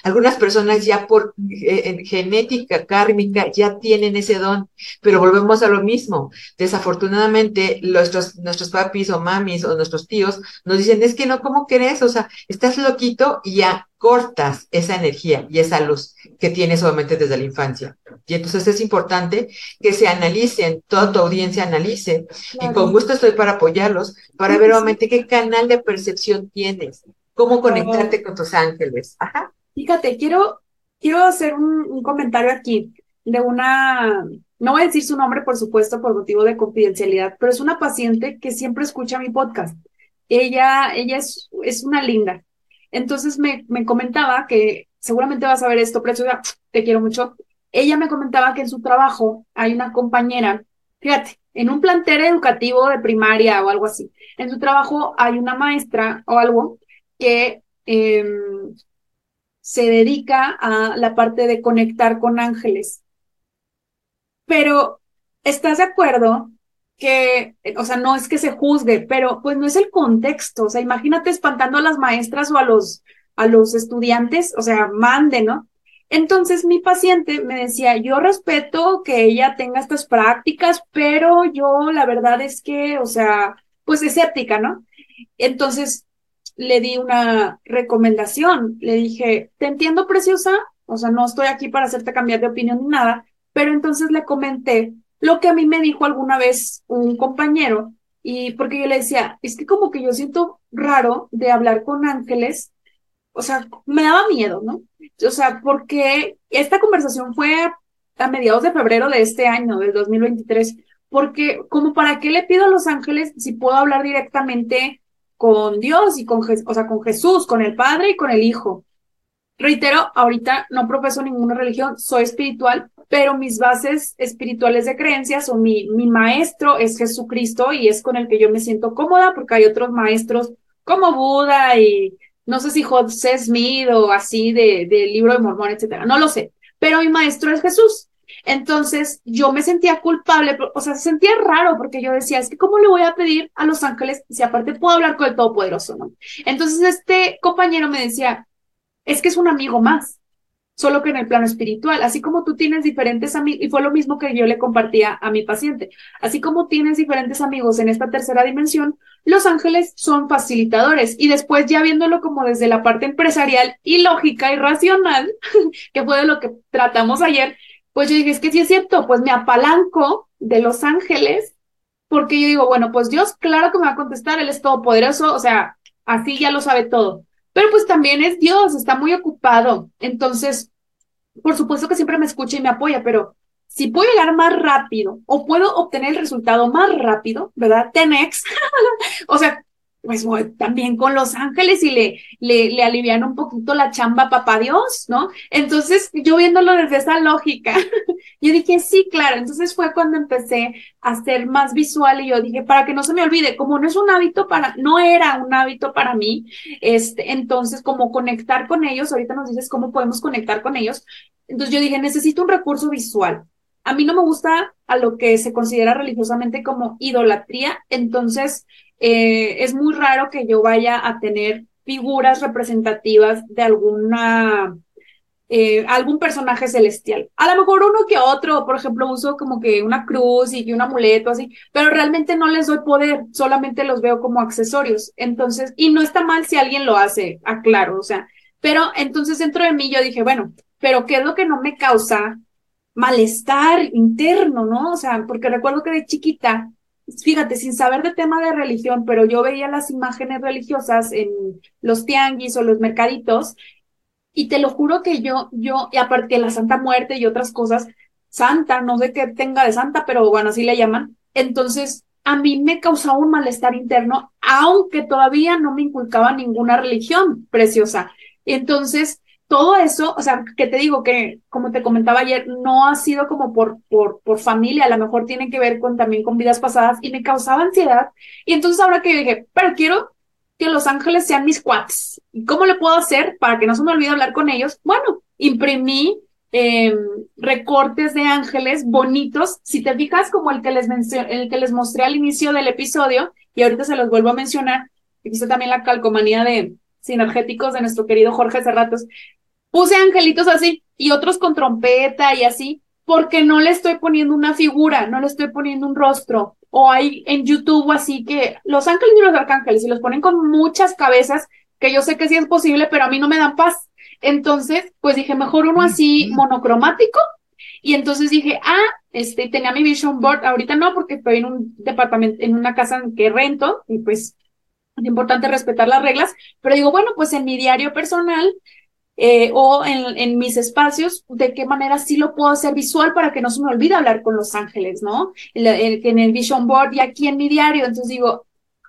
Speaker 2: Algunas personas ya por eh, genética kármica ya tienen ese don, pero volvemos a lo mismo. Desafortunadamente, nuestros, nuestros papis o mamis o nuestros tíos nos dicen, es que no, ¿cómo crees? O sea, estás loquito y ya cortas esa energía y esa luz que tienes obviamente desde la infancia. Y entonces es importante que se analicen, toda tu audiencia analice, y con gusto estoy para apoyarlos, para ver obviamente qué canal de percepción tienes, cómo conectarte con tus ángeles. Ajá.
Speaker 1: Fíjate, quiero, quiero hacer un, comentario aquí de una, no voy a decir su nombre, por supuesto, por motivo de confidencialidad, pero es una paciente que siempre escucha mi podcast. Ella, ella es, es una linda. Entonces me, me comentaba que seguramente vas a ver esto, preciosa, te quiero mucho. Ella me comentaba que en su trabajo hay una compañera, fíjate, en un plantel educativo de primaria o algo así, en su trabajo hay una maestra o algo que eh, se dedica a la parte de conectar con ángeles. Pero, ¿estás de acuerdo que, o sea, no es que se juzgue, pero pues no es el contexto, o sea, imagínate espantando a las maestras o a los, a los estudiantes, o sea, mande, ¿no? Entonces mi paciente me decía, yo respeto que ella tenga estas prácticas, pero yo la verdad es que, o sea, pues escéptica, ¿no? Entonces le di una recomendación. Le dije, te entiendo, preciosa, o sea, no estoy aquí para hacerte cambiar de opinión ni nada, pero entonces le comenté lo que a mí me dijo alguna vez un compañero, y porque yo le decía, es que como que yo siento raro de hablar con ángeles, o sea, me daba miedo, ¿no? O sea, porque esta conversación fue a mediados de febrero de este año, del 2023, porque como para qué le pido a los ángeles si puedo hablar directamente con Dios y con, o sea, con Jesús, con el Padre y con el Hijo. Reitero, ahorita no profeso ninguna religión, soy espiritual, pero mis bases espirituales de creencias o mi, mi maestro es Jesucristo y es con el que yo me siento cómoda porque hay otros maestros como Buda y no sé si José Smith o así de, del libro de Mormón, etcétera, no lo sé, pero mi maestro es Jesús. Entonces yo me sentía culpable, o sea, se sentía raro porque yo decía, es que ¿cómo le voy a pedir a los ángeles si aparte puedo hablar con el Todopoderoso, no? Entonces este compañero me decía, es que es un amigo más, solo que en el plano espiritual, así como tú tienes diferentes amigos, y fue lo mismo que yo le compartía a mi paciente, así como tienes diferentes amigos en esta tercera dimensión, los ángeles son facilitadores y después ya viéndolo como desde la parte empresarial y lógica y racional, que fue de lo que tratamos ayer, pues yo dije, es que sí es cierto, pues me apalanco de los ángeles, porque yo digo, bueno, pues Dios, claro que me va a contestar, Él es todopoderoso, o sea, así ya lo sabe todo. Pero pues también es Dios, está muy ocupado. Entonces, por supuesto que siempre me escucha y me apoya, pero si puedo llegar más rápido o puedo obtener el resultado más rápido, ¿verdad? Tenex, o sea, pues voy también con Los Ángeles y le, le, le alivian un poquito la chamba papá Dios, ¿no? Entonces, yo viéndolo desde esa lógica, yo dije, sí, claro. Entonces fue cuando empecé a ser más visual y yo dije, para que no se me olvide, como no es un hábito para, no era un hábito para mí, este, entonces como conectar con ellos, ahorita nos dices cómo podemos conectar con ellos. Entonces yo dije, necesito un recurso visual. A mí no me gusta a lo que se considera religiosamente como idolatría, entonces eh, es muy raro que yo vaya a tener figuras representativas de alguna eh, algún personaje celestial. A lo mejor uno que otro, por ejemplo, uso como que una cruz y un amuleto así, pero realmente no les doy poder, solamente los veo como accesorios. Entonces, y no está mal si alguien lo hace, aclaro, o sea, pero entonces dentro de mí yo dije, bueno, pero ¿qué es lo que no me causa malestar interno, no? O sea, porque recuerdo que de chiquita fíjate, sin saber de tema de religión, pero yo veía las imágenes religiosas en los tianguis o los mercaditos, y te lo juro que yo, yo, y aparte de la Santa Muerte y otras cosas, Santa, no sé qué tenga de Santa, pero bueno, así le llaman. Entonces, a mí me causaba un malestar interno, aunque todavía no me inculcaba ninguna religión preciosa. Entonces, todo eso, o sea, que te digo que, como te comentaba ayer, no ha sido como por, por, por familia, a lo mejor tiene que ver con también con vidas pasadas y me causaba ansiedad. Y entonces ahora que dije, pero quiero que los ángeles sean mis cuates. ¿Y cómo le puedo hacer para que no se me olvide hablar con ellos? Bueno, imprimí em, recortes de ángeles bonitos. Si te fijas, como el que les el que les mostré al inicio del episodio, y ahorita se los vuelvo a mencionar, hice también la calcomanía de sinergéticos de nuestro querido Jorge Cerratos puse angelitos así y otros con trompeta y así, porque no le estoy poniendo una figura, no le estoy poniendo un rostro. O hay en YouTube así que los ángeles y los arcángeles y los ponen con muchas cabezas, que yo sé que sí es posible, pero a mí no me dan paz. Entonces, pues dije, mejor uno así monocromático. Y entonces dije, ah, este, tenía mi vision board, ahorita no, porque estoy en un departamento, en una casa que rento, y pues es importante respetar las reglas, pero digo, bueno, pues en mi diario personal eh, o en, en, mis espacios, de qué manera sí lo puedo hacer visual para que no se me olvide hablar con los ángeles, ¿no? En, en el Vision Board y aquí en mi diario. Entonces digo,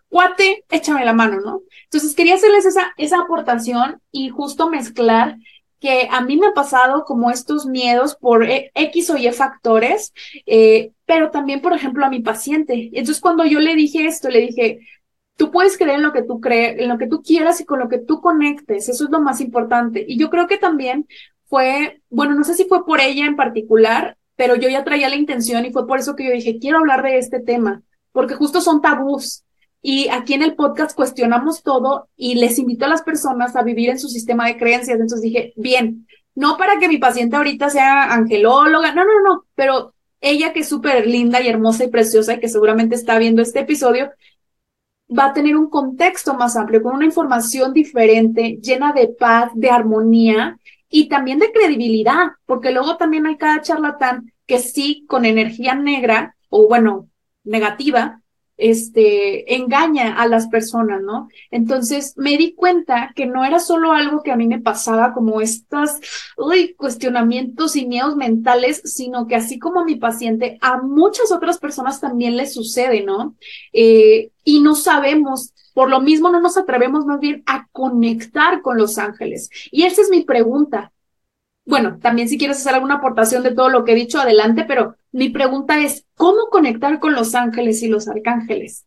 Speaker 1: cuate, échame la mano, ¿no? Entonces quería hacerles esa, esa aportación y justo mezclar que a mí me ha pasado como estos miedos por e, X o Y factores, eh, pero también, por ejemplo, a mi paciente. Entonces, cuando yo le dije esto, le dije, tú puedes creer en lo que tú crees, en lo que tú quieras y con lo que tú conectes. Eso es lo más importante. Y yo creo que también fue, bueno, no sé si fue por ella en particular, pero yo ya traía la intención y fue por eso que yo dije, quiero hablar de este tema, porque justo son tabús. Y aquí en el podcast cuestionamos todo y les invito a las personas a vivir en su sistema de creencias. Entonces dije, bien, no para que mi paciente ahorita sea angelóloga, no, no, no, pero ella que es súper linda y hermosa y preciosa y que seguramente está viendo este episodio, va a tener un contexto más amplio, con una información diferente, llena de paz, de armonía y también de credibilidad, porque luego también hay cada charlatán que sí, con energía negra o bueno, negativa, este, engaña a las personas, ¿no? Entonces me di cuenta que no era solo algo que a mí me pasaba como estos uy, cuestionamientos y miedos mentales, sino que así como a mi paciente, a muchas otras personas también les sucede, ¿no? Eh, y no sabemos, por lo mismo no nos atrevemos más bien a conectar con los ángeles. Y esa es mi pregunta. Bueno, también si quieres hacer alguna aportación de todo lo que he dicho, adelante, pero mi pregunta es, ¿cómo conectar con los ángeles y los arcángeles?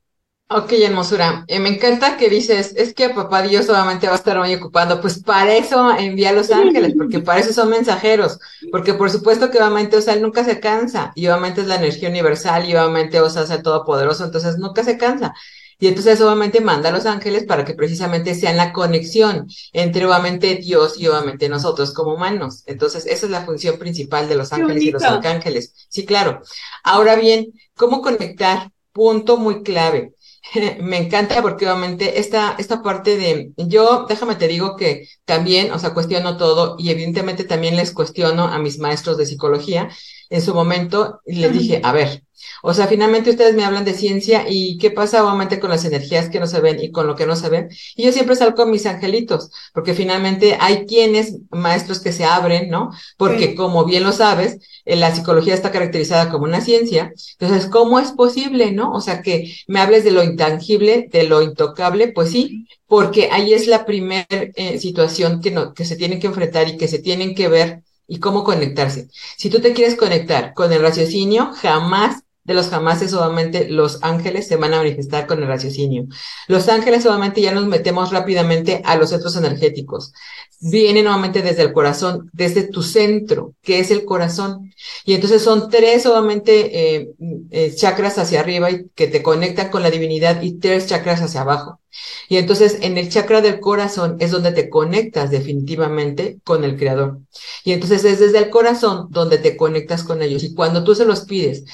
Speaker 2: Ok, hermosura. Eh, me encanta que dices, es que papá Dios solamente va a estar muy ocupado. Pues para eso envía a los ángeles, porque para eso son mensajeros. Porque por supuesto que obviamente, o sea, él nunca se cansa. Y obviamente es la energía universal y obviamente, o sea, es todopoderoso, entonces nunca se cansa. Y entonces obviamente manda a los ángeles para que precisamente sean la conexión entre obviamente Dios y obviamente nosotros como humanos. Entonces esa es la función principal de los ángeles y los arcángeles. Sí, claro. Ahora bien, ¿cómo conectar? Punto muy clave. Me encanta porque obviamente esta, esta parte de, yo déjame te digo que también, o sea, cuestiono todo y evidentemente también les cuestiono a mis maestros de psicología en su momento y les dije, a ver, o sea, finalmente ustedes me hablan de ciencia y qué pasa obviamente con las energías que no se ven y con lo que no se ven. Y yo siempre salgo con mis angelitos, porque finalmente hay quienes, maestros que se abren, ¿no? Porque como bien lo sabes, eh, la psicología está caracterizada como una ciencia. Entonces, ¿cómo es posible, no? O sea, que me hables de lo intangible, de lo intocable, pues sí, porque ahí es la primera eh, situación que, no, que se tienen que enfrentar y que se tienen que ver y cómo conectarse. Si tú te quieres conectar con el raciocinio, jamás de los jamases, obviamente los ángeles se van a manifestar con el raciocinio. Los ángeles, obviamente, ya nos metemos rápidamente a los centros energéticos. Vienen nuevamente desde el corazón, desde tu centro, que es el corazón. Y entonces son tres, obviamente, eh, eh, chakras hacia arriba y que te conectan con la divinidad y tres chakras hacia abajo. Y entonces en el chakra del corazón es donde te conectas definitivamente con el creador. Y entonces es desde el corazón donde te conectas con ellos. Y cuando tú se los pides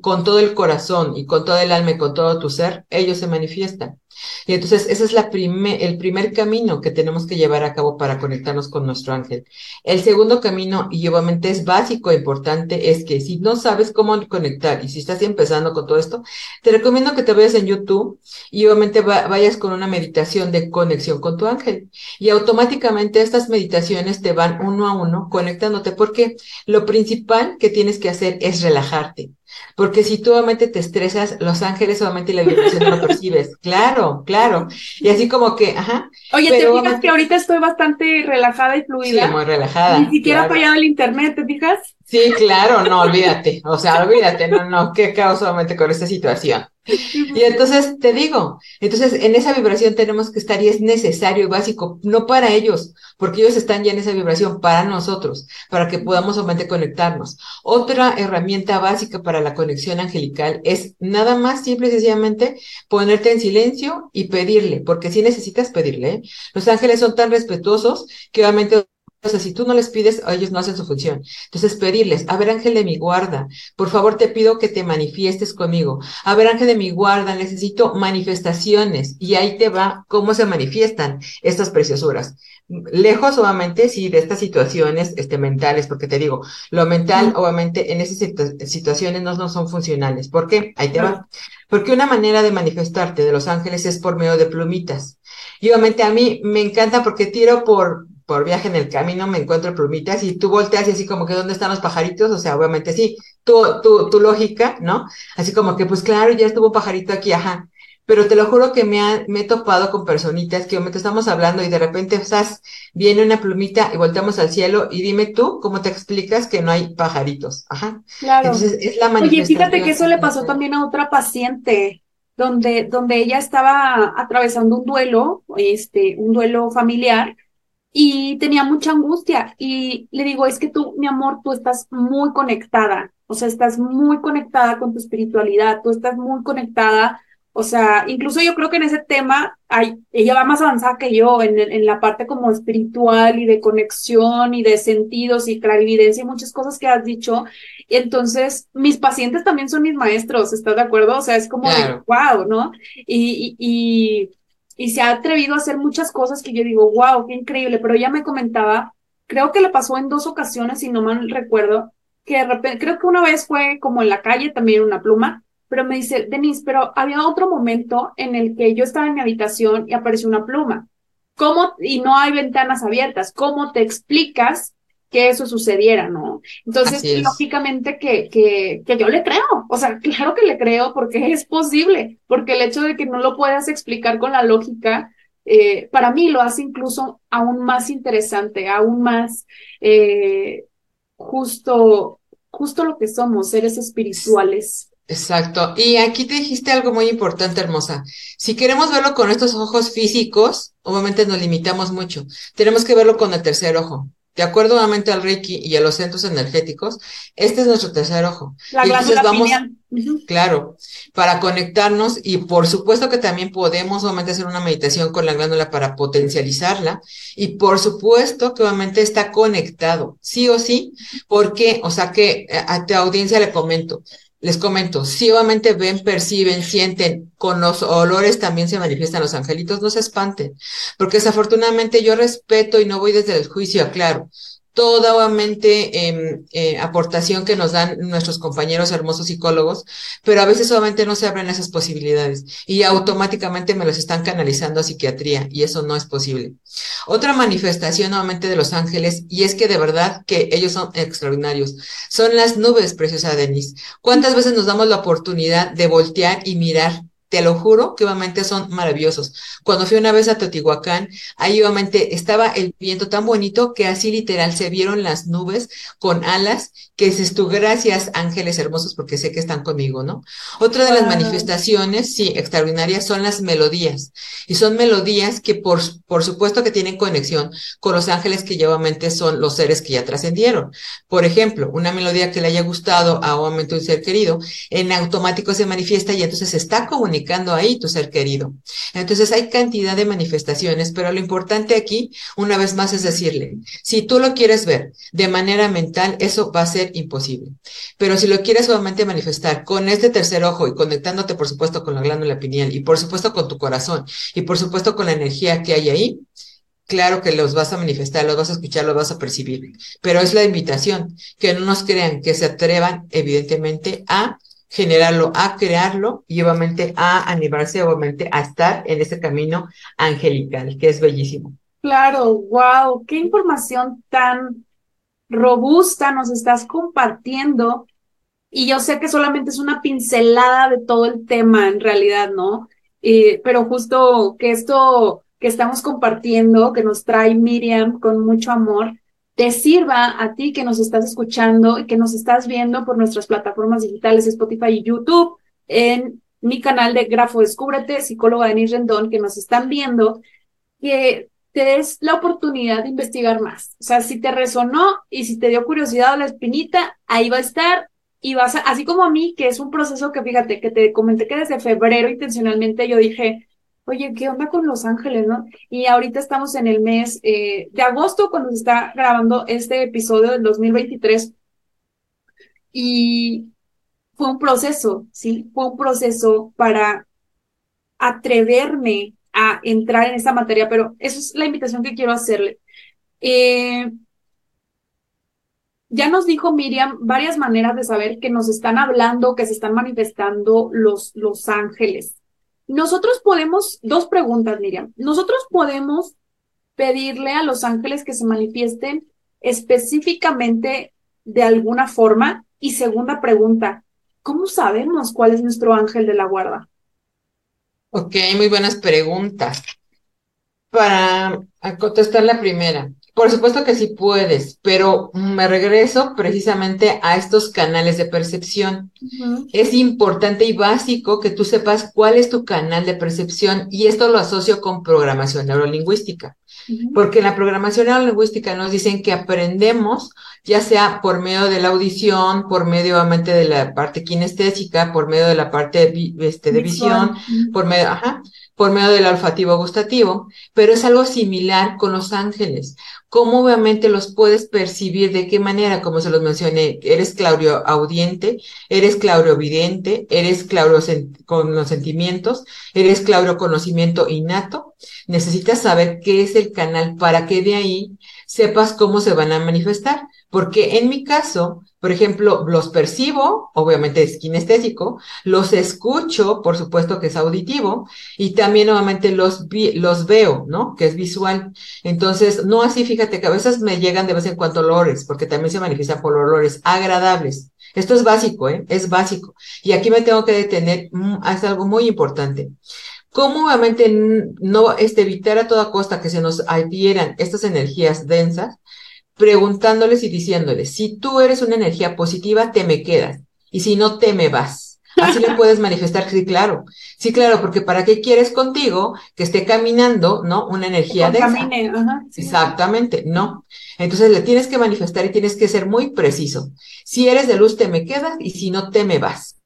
Speaker 2: con todo el corazón y con todo el alma y con todo tu ser, ellos se manifiestan. Y entonces ese es la el primer camino que tenemos que llevar a cabo para conectarnos con nuestro ángel. El segundo camino, y obviamente es básico e importante, es que si no sabes cómo conectar y si estás empezando con todo esto, te recomiendo que te vayas en YouTube y obviamente vayas con una meditación de conexión con tu ángel. Y automáticamente estas meditaciones te van uno a uno conectándote porque lo principal que tienes que hacer es relajarte. Porque si tú obviamente te estresas, los ángeles solamente la vibración no lo percibes. Claro, claro. Y así como que, ajá.
Speaker 1: Oye, te fijas que ahorita estoy bastante relajada y fluida.
Speaker 2: Sí, muy relajada.
Speaker 1: Ni siquiera ha fallado el internet, ¿te fijas?
Speaker 2: Sí, claro, no, olvídate. O sea, olvídate, no, no, qué caos solamente con esta situación. Y entonces te digo, entonces en esa vibración tenemos que estar y es necesario y básico, no para ellos, porque ellos están ya en esa vibración para nosotros, para que podamos solamente conectarnos. Otra herramienta básica para la conexión angelical es nada más simple y sencillamente ponerte en silencio y pedirle, porque si necesitas pedirle. ¿eh? Los ángeles son tan respetuosos que obviamente o sea, si tú no les pides, ellos no hacen su función. Entonces, pedirles, a ver, ángel de mi guarda, por favor te pido que te manifiestes conmigo. A ver, ángel de mi guarda, necesito manifestaciones. Y ahí te va cómo se manifiestan estas preciosuras. Lejos, obviamente, sí, de estas situaciones este, mentales, porque te digo, lo mental, obviamente, en esas situaciones no, no son funcionales. ¿Por qué? Ahí te va. Porque una manera de manifestarte de los ángeles es por medio de plumitas. Y obviamente a mí me encanta porque tiro por, por viaje en el camino me encuentro plumitas y tú volteas y así como que ¿dónde están los pajaritos? O sea, obviamente sí, tu, tu, tu lógica, ¿no? Así como que pues claro, ya estuvo un pajarito aquí, ajá. Pero te lo juro que me, ha, me he topado con personitas que te estamos hablando y de repente estás, viene una plumita y volteamos al cielo y dime tú cómo te explicas que no hay pajaritos. Ajá.
Speaker 1: Claro. Entonces es la Oye, fíjate que eso le pasó también a otra paciente donde, donde ella estaba atravesando un duelo, este, un duelo familiar, y tenía mucha angustia y le digo, es que tú, mi amor, tú estás muy conectada, o sea, estás muy conectada con tu espiritualidad, tú estás muy conectada, o sea, incluso yo creo que en ese tema hay, ella va más avanzada que yo en, en la parte como espiritual y de conexión y de sentidos y clarividencia y muchas cosas que has dicho. Y entonces, mis pacientes también son mis maestros, ¿estás de acuerdo? O sea, es como, wow, ¿no? y, y y se ha atrevido a hacer muchas cosas que yo digo, wow, qué increíble, pero ella me comentaba, creo que le pasó en dos ocasiones, si no mal recuerdo, que de repente, creo que una vez fue como en la calle, también una pluma, pero me dice, Denise, pero había otro momento en el que yo estaba en mi habitación y apareció una pluma. ¿Cómo? Y no hay ventanas abiertas. ¿Cómo te explicas que eso sucediera, ¿no? Entonces, lógicamente que, que, que yo le creo, o sea, claro que le creo porque es posible, porque el hecho de que no lo puedas explicar con la lógica, eh, para mí lo hace incluso aún más interesante, aún más eh, justo, justo lo que somos, seres espirituales.
Speaker 2: Exacto. Y aquí te dijiste algo muy importante, hermosa. Si queremos verlo con estos ojos físicos, obviamente nos limitamos mucho. Tenemos que verlo con el tercer ojo. De acuerdo nuevamente al Reiki y a los centros energéticos, este es nuestro tercer ojo.
Speaker 1: La y vamos,
Speaker 2: claro, para conectarnos y por supuesto que también podemos obviamente hacer una meditación con la glándula para potencializarla. Y por supuesto que obviamente está conectado, sí o sí, porque, o sea que eh, a tu audiencia le comento, les comento, si obviamente ven, perciben, sienten, con los olores también se manifiestan los angelitos, no se espanten, porque desafortunadamente yo respeto y no voy desde el juicio, aclaro, toda obviamente em, eh, aportación que nos dan nuestros compañeros hermosos psicólogos, pero a veces solamente no se abren esas posibilidades y automáticamente me los están canalizando a psiquiatría y eso no es posible. Otra manifestación nuevamente de los ángeles y es que de verdad que ellos son extraordinarios. Son las nubes, preciosa Denise. ¿Cuántas veces nos damos la oportunidad de voltear y mirar te lo juro que obviamente son maravillosos. Cuando fui una vez a Teotihuacán, ahí obviamente estaba el viento tan bonito que así literal se vieron las nubes con alas, que es tú, gracias ángeles hermosos, porque sé que están conmigo, ¿no? Otra de las manifestaciones, sí, extraordinarias, son las melodías. Y son melodías que por, por supuesto que tienen conexión con los ángeles que ya obviamente son los seres que ya trascendieron. Por ejemplo, una melodía que le haya gustado a obviamente un ser querido, en automático se manifiesta y entonces está comunicando ahí tu ser querido. Entonces hay cantidad de manifestaciones, pero lo importante aquí, una vez más, es decirle, si tú lo quieres ver de manera mental, eso va a ser imposible. Pero si lo quieres solamente manifestar con este tercer ojo y conectándote, por supuesto, con la glándula pineal y por supuesto con tu corazón y por supuesto con la energía que hay ahí, claro que los vas a manifestar, los vas a escuchar, los vas a percibir, pero es la invitación, que no nos crean, que se atrevan, evidentemente, a generarlo, a crearlo y obviamente a animarse, obviamente a estar en ese camino angelical, que es bellísimo.
Speaker 1: Claro, wow, qué información tan robusta nos estás compartiendo. Y yo sé que solamente es una pincelada de todo el tema en realidad, ¿no? Eh, pero justo que esto que estamos compartiendo, que nos trae Miriam con mucho amor, te sirva a ti que nos estás escuchando y que nos estás viendo por nuestras plataformas digitales Spotify y YouTube, en mi canal de Grafo Descúbrete, psicóloga Denise Rendón, que nos están viendo, que te des la oportunidad de investigar más. O sea, si te resonó y si te dio curiosidad la espinita, ahí va a estar y vas a, así como a mí, que es un proceso que fíjate, que te comenté que desde febrero intencionalmente yo dije, oye, ¿qué onda con Los Ángeles, no? Y ahorita estamos en el mes eh, de agosto cuando se está grabando este episodio del 2023 y fue un proceso, ¿sí? Fue un proceso para atreverme a entrar en esta materia, pero esa es la invitación que quiero hacerle. Eh, ya nos dijo Miriam varias maneras de saber que nos están hablando, que se están manifestando los, los ángeles. Nosotros podemos, dos preguntas, Miriam. Nosotros podemos pedirle a los ángeles que se manifiesten específicamente de alguna forma. Y segunda pregunta, ¿cómo sabemos cuál es nuestro ángel de la guarda?
Speaker 2: Ok, muy buenas preguntas. Para contestar la primera, por supuesto que sí puedes, pero me regreso precisamente a estos canales de percepción. Es importante y básico que tú sepas cuál es tu canal de percepción y esto lo asocio con programación neurolingüística. Porque en la programación neurolingüística nos dicen que aprendemos, ya sea por medio de la audición, por medio obviamente de la parte kinestésica, por medio de la parte este, de visión, por medio, ajá, por medio del olfativo gustativo, pero es algo similar con los ángeles. ¿Cómo obviamente los puedes percibir? ¿De qué manera? Como se los mencioné, eres claudio audiente, eres claudio vidente, eres claudio con los sentimientos, eres claudio conocimiento innato. Necesitas saber qué es el canal para que de ahí sepas cómo se van a manifestar. Porque en mi caso, por ejemplo, los percibo, obviamente es kinestésico, los escucho, por supuesto que es auditivo, y también obviamente los, los veo, ¿no? Que es visual. Entonces, no así, fíjate que a veces me llegan de vez en cuando olores, porque también se manifiestan por olores agradables. Esto es básico, ¿eh? Es básico. Y aquí me tengo que detener, mm, es algo muy importante. ¿Cómo obviamente no este, evitar a toda costa que se nos adhieran estas energías densas? Preguntándoles y diciéndoles, si tú eres una energía positiva, te me quedas. Y si no, te me vas. Así le puedes manifestar, sí, claro. Sí, claro, porque ¿para qué quieres contigo que esté caminando, no? Una energía densa. Ajá, Exactamente, no. Entonces le tienes que manifestar y tienes que ser muy preciso. Si eres de luz, te me quedas y si no, te me vas.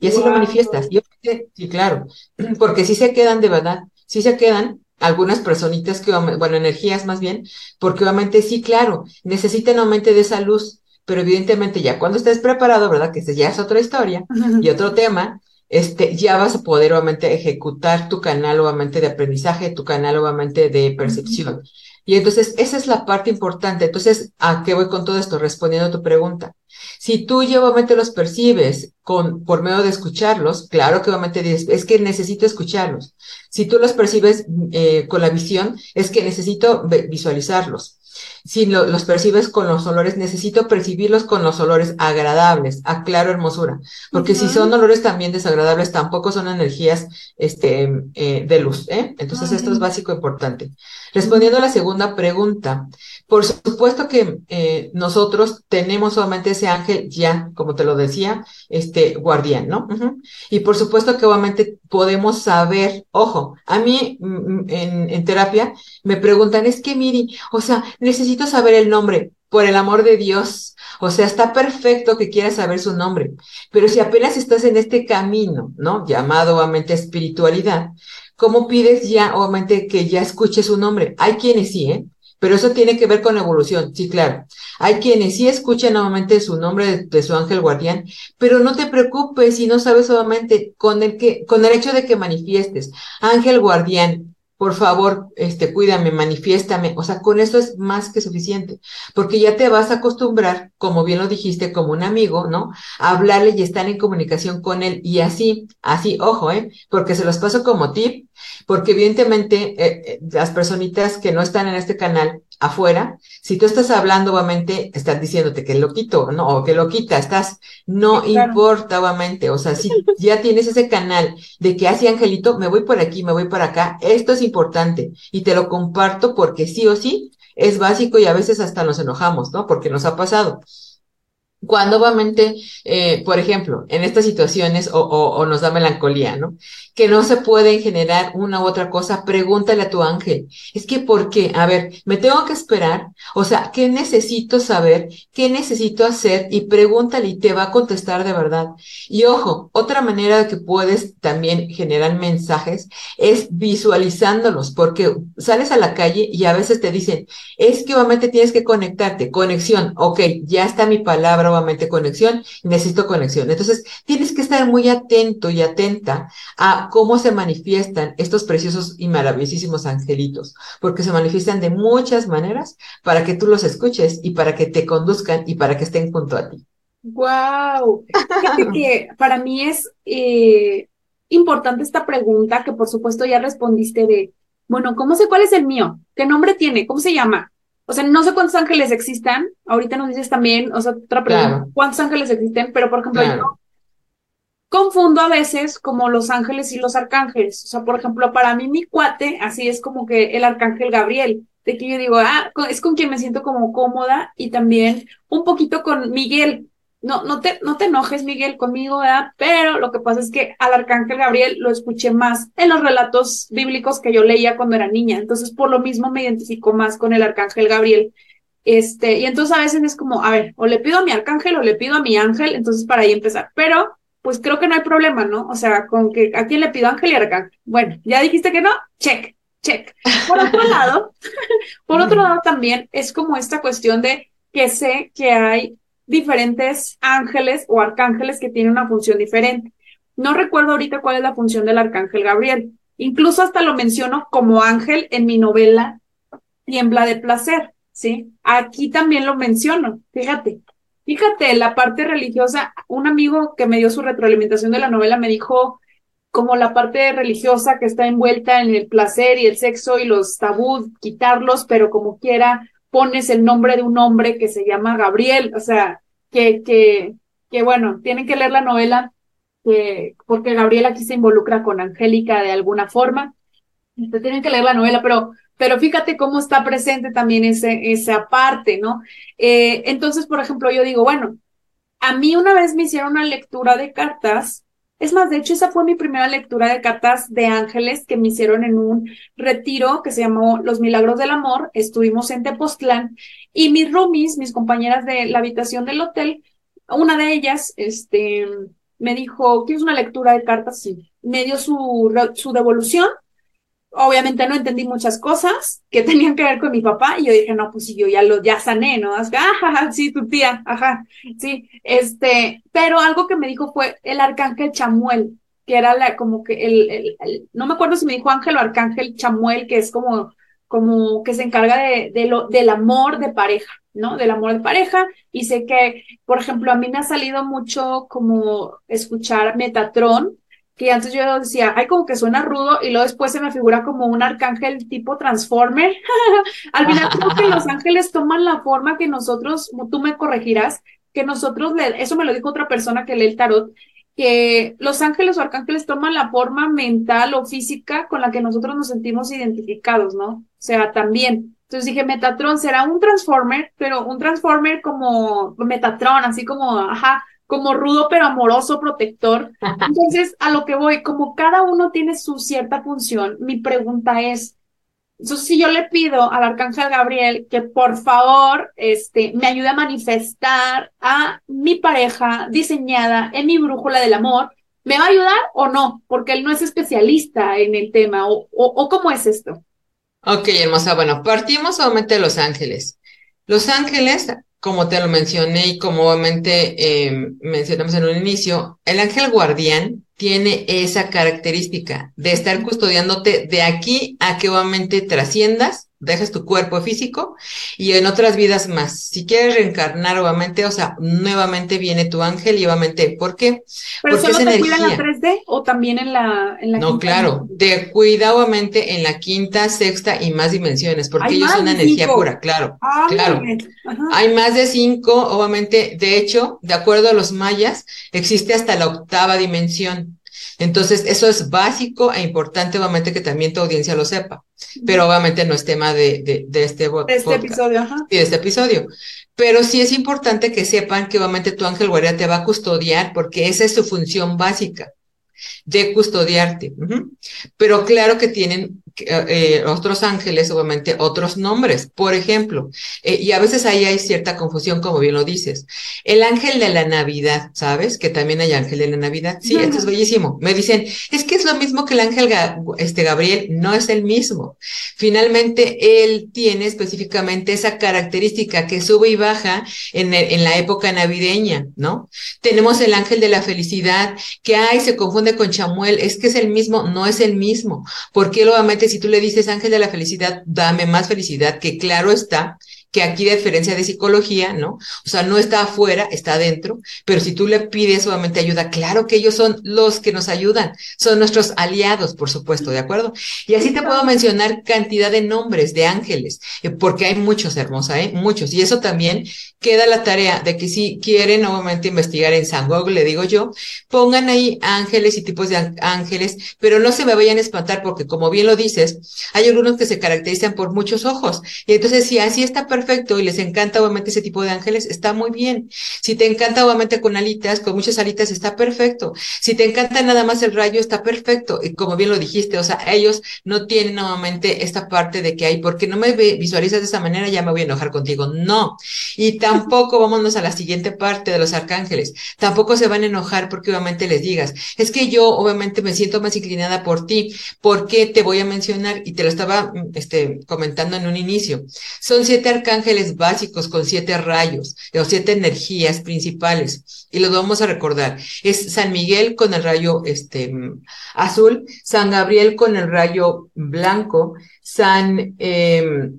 Speaker 2: Y así lo manifiestas. Sí, claro, porque si se quedan de verdad, si se quedan algunas personitas que, bueno, energías más bien, porque obviamente sí, claro, necesitan nuevamente de esa luz, pero evidentemente ya cuando estés preparado, ¿verdad? Que ya es otra historia y otro tema, este, ya vas a poder obviamente ejecutar tu canal obviamente de aprendizaje, tu canal obviamente de percepción. Y entonces, esa es la parte importante. Entonces, ¿a qué voy con todo esto? Respondiendo a tu pregunta. Si tú obviamente los percibes con, por medio de escucharlos, claro que obviamente dices, es que necesito escucharlos. Si tú los percibes eh, con la visión, es que necesito visualizarlos si los percibes con los olores, necesito percibirlos con los olores agradables, aclaro hermosura, porque si son olores también desagradables, tampoco son energías este, eh, de luz, ¿eh? Entonces esto es básico importante. Respondiendo a la segunda pregunta, por supuesto que eh, nosotros tenemos solamente ese ángel ya, como te lo decía, este guardián, ¿no? Y por supuesto que obviamente podemos saber, ojo, a mí mm, mm, en, en terapia me preguntan, es que Miri, o sea, necesito saber el nombre, por el amor de Dios. O sea, está perfecto que quieras saber su nombre, pero si apenas estás en este camino, ¿no? Llamado obviamente espiritualidad, ¿cómo pides ya obviamente que ya escuche su nombre? Hay quienes sí, ¿eh? Pero eso tiene que ver con evolución, sí, claro. Hay quienes sí escuchan nuevamente su nombre de, su ángel guardián, pero no te preocupes si no sabes solamente con el que, con el hecho de que manifiestes ángel guardián, por favor, este, cuídame, manifiéstame. O sea, con eso es más que suficiente, porque ya te vas a acostumbrar, como bien lo dijiste, como un amigo, ¿no? A hablarle y estar en comunicación con él. Y así, así, ojo, ¿eh? Porque se los paso como tip, porque evidentemente eh, eh, las personitas que no están en este canal afuera, si tú estás hablando, obviamente, estás diciéndote que lo quito, ¿no? O que lo quita, estás, no importa, obviamente, o sea, si ya tienes ese canal de que así, Angelito, me voy por aquí, me voy por acá, esto es importante y te lo comparto porque sí o sí es básico y a veces hasta nos enojamos, ¿no? Porque nos ha pasado. Cuando obviamente, eh, por ejemplo, en estas situaciones o, o, nos da melancolía, ¿no? Que no se pueden generar una u otra cosa, pregúntale a tu ángel. Es que, ¿por qué? A ver, me tengo que esperar. O sea, ¿qué necesito saber? ¿Qué necesito hacer? Y pregúntale y te va a contestar de verdad. Y ojo, otra manera de que puedes también generar mensajes es visualizándolos, porque sales a la calle y a veces te dicen, es que obviamente tienes que conectarte. Conexión. Ok, ya está mi palabra nuevamente conexión, necesito conexión. Entonces, tienes que estar muy atento y atenta a cómo se manifiestan estos preciosos y maravillosísimos angelitos, porque se manifiestan de muchas maneras para que tú los escuches y para que te conduzcan y para que estén junto a ti.
Speaker 1: Wow, fíjate que para mí es eh, importante esta pregunta que por supuesto ya respondiste de, bueno, ¿cómo sé cuál es el mío? ¿Qué nombre tiene? ¿Cómo se llama? O sea, no sé cuántos ángeles existan. Ahorita nos dices también, o sea, otra pregunta, ¿cuántos ángeles existen? Pero, por ejemplo, yo confundo a veces como los ángeles y los arcángeles. O sea, por ejemplo, para mí mi cuate, así es como que el arcángel Gabriel, de que yo digo, ah, es con quien me siento como cómoda y también un poquito con Miguel, no, no te, no te enojes, Miguel, conmigo, ¿verdad? Pero lo que pasa es que al arcángel Gabriel lo escuché más en los relatos bíblicos que yo leía cuando era niña. Entonces, por lo mismo me identifico más con el arcángel Gabriel. Este, y entonces a veces es como, a ver, o le pido a mi arcángel o le pido a mi ángel, entonces para ahí empezar. Pero, pues creo que no hay problema, ¿no? O sea, con que a quién le pido ángel y arcángel. Bueno, ya dijiste que no, check, check. Por otro lado, por otro lado también es como esta cuestión de que sé que hay diferentes ángeles o arcángeles que tienen una función diferente. No recuerdo ahorita cuál es la función del arcángel Gabriel. Incluso hasta lo menciono como ángel en mi novela Tiembla de Placer. ¿sí? Aquí también lo menciono, fíjate. Fíjate, la parte religiosa, un amigo que me dio su retroalimentación de la novela me dijo como la parte religiosa que está envuelta en el placer y el sexo y los tabús, quitarlos, pero como quiera pones el nombre de un hombre que se llama Gabriel, o sea, que, que, que bueno, tienen que leer la novela que, porque Gabriel aquí se involucra con Angélica de alguna forma. Este, tienen que leer la novela, pero, pero fíjate cómo está presente también ese, esa parte, ¿no? Eh, entonces, por ejemplo, yo digo, bueno, a mí una vez me hicieron una lectura de cartas. Es más, de hecho, esa fue mi primera lectura de cartas de ángeles que me hicieron en un retiro que se llamó Los Milagros del Amor. Estuvimos en Tepoztlán y mis roomies, mis compañeras de la habitación del hotel, una de ellas, este, me dijo, ¿quieres una lectura de cartas? Sí. Me dio su, su devolución. Obviamente no entendí muchas cosas que tenían que ver con mi papá y yo dije, no, pues sí, yo ya lo, ya sané, ¿no? Ajá, sí, tu tía, ajá, sí, este, pero algo que me dijo fue el arcángel Chamuel, que era la, como que el, el, no me acuerdo si me dijo ángel o arcángel Chamuel, que es como, como que se encarga de, de lo, del amor de pareja. ¿no? Del amor de pareja. Y sé que, por ejemplo, a mí me ha salido mucho como escuchar Metatron, que antes yo decía, ay, como que suena rudo, y luego después se me figura como un arcángel tipo Transformer. Al final creo que los ángeles toman la forma que nosotros, tú me corregirás, que nosotros, le, eso me lo dijo otra persona que lee el tarot, que los ángeles o arcángeles toman la forma mental o física con la que nosotros nos sentimos identificados, ¿no? O sea, también. Entonces dije, Metatron será un Transformer, pero un Transformer como Metatron, así como, ajá, como rudo pero amoroso, protector. Entonces, a lo que voy, como cada uno tiene su cierta función, mi pregunta es, entonces si yo le pido al arcángel Gabriel que por favor este, me ayude a manifestar a mi pareja diseñada en mi brújula del amor, ¿me va a ayudar o no? Porque él no es especialista en el tema, o, o, o cómo es esto.
Speaker 2: Ok, hermosa. Bueno, partimos obviamente de Los Ángeles. Los Ángeles, como te lo mencioné y como obviamente eh, mencionamos en un inicio, el ángel guardián tiene esa característica de estar custodiándote de aquí a que obviamente trasciendas dejas tu cuerpo físico y en otras vidas más. Si quieres reencarnar obviamente, o sea, nuevamente viene tu ángel y obviamente, ¿por qué?
Speaker 1: ¿Pero Porque solo te cuida en la 3D o también en la, en la
Speaker 2: No, claro, te cuida obviamente en la quinta, sexta y más dimensiones, porque ellos son energía pura, claro, ah, claro. Hay más de cinco, obviamente, de hecho, de acuerdo a los mayas, existe hasta la octava dimensión. Entonces, eso es básico e importante, obviamente, que también tu audiencia lo sepa. Pero obviamente no es tema de, de, de este,
Speaker 1: de este episodio. Ajá.
Speaker 2: de este episodio. Pero sí es importante que sepan que obviamente tu ángel guardia te va a custodiar porque esa es su función básica de custodiarte. Pero claro que tienen eh, otros ángeles, obviamente, otros nombres. Por ejemplo, eh, y a veces ahí hay cierta confusión, como bien lo dices. El ángel de la Navidad, ¿sabes? Que también hay ángel de la Navidad. Sí, esto es bellísimo. Me dicen, es que es lo mismo que el ángel este, Gabriel. No es el mismo. Finalmente, él tiene específicamente esa característica que sube y baja en, en la época navideña, ¿no? Tenemos el ángel de la felicidad, que hay, se confunde con Chamuel. Es que es el mismo, no es el mismo. Porque obviamente si tú le dices, ángel de la felicidad, dame más felicidad, que claro está, que aquí a diferencia de psicología, ¿no? O sea, no está afuera, está adentro, pero si tú le pides obviamente ayuda, claro que ellos son los que nos ayudan, son nuestros aliados, por supuesto, ¿de acuerdo? Y así te puedo mencionar cantidad de nombres de ángeles, eh, porque hay muchos, hermosa, ¿eh? Muchos. Y eso también queda la tarea de que si quieren nuevamente investigar en San Google, le digo yo, pongan ahí ángeles y tipos de ángeles, pero no se me vayan a espantar porque como bien lo dices, hay algunos que se caracterizan por muchos ojos. Y entonces si así está perfecto y les encanta obviamente ese tipo de ángeles, está muy bien. Si te encanta obviamente con alitas, con muchas alitas, está perfecto. Si te encanta nada más el rayo, está perfecto. Y como bien lo dijiste, o sea, ellos no tienen nuevamente esta parte de que hay, porque no me visualizas de esa manera, ya me voy a enojar contigo. No. Y tampoco vámonos a la siguiente parte de los arcángeles. Tampoco se van a enojar porque obviamente les digas, es que yo obviamente me siento más inclinada por ti. ¿Por qué te voy a mencionar? Y te lo estaba este, comentando en un inicio. Son siete arcángeles ángeles básicos con siete rayos o siete energías principales y los vamos a recordar. Es San Miguel con el rayo este, azul, San Gabriel con el rayo blanco, San... Eh,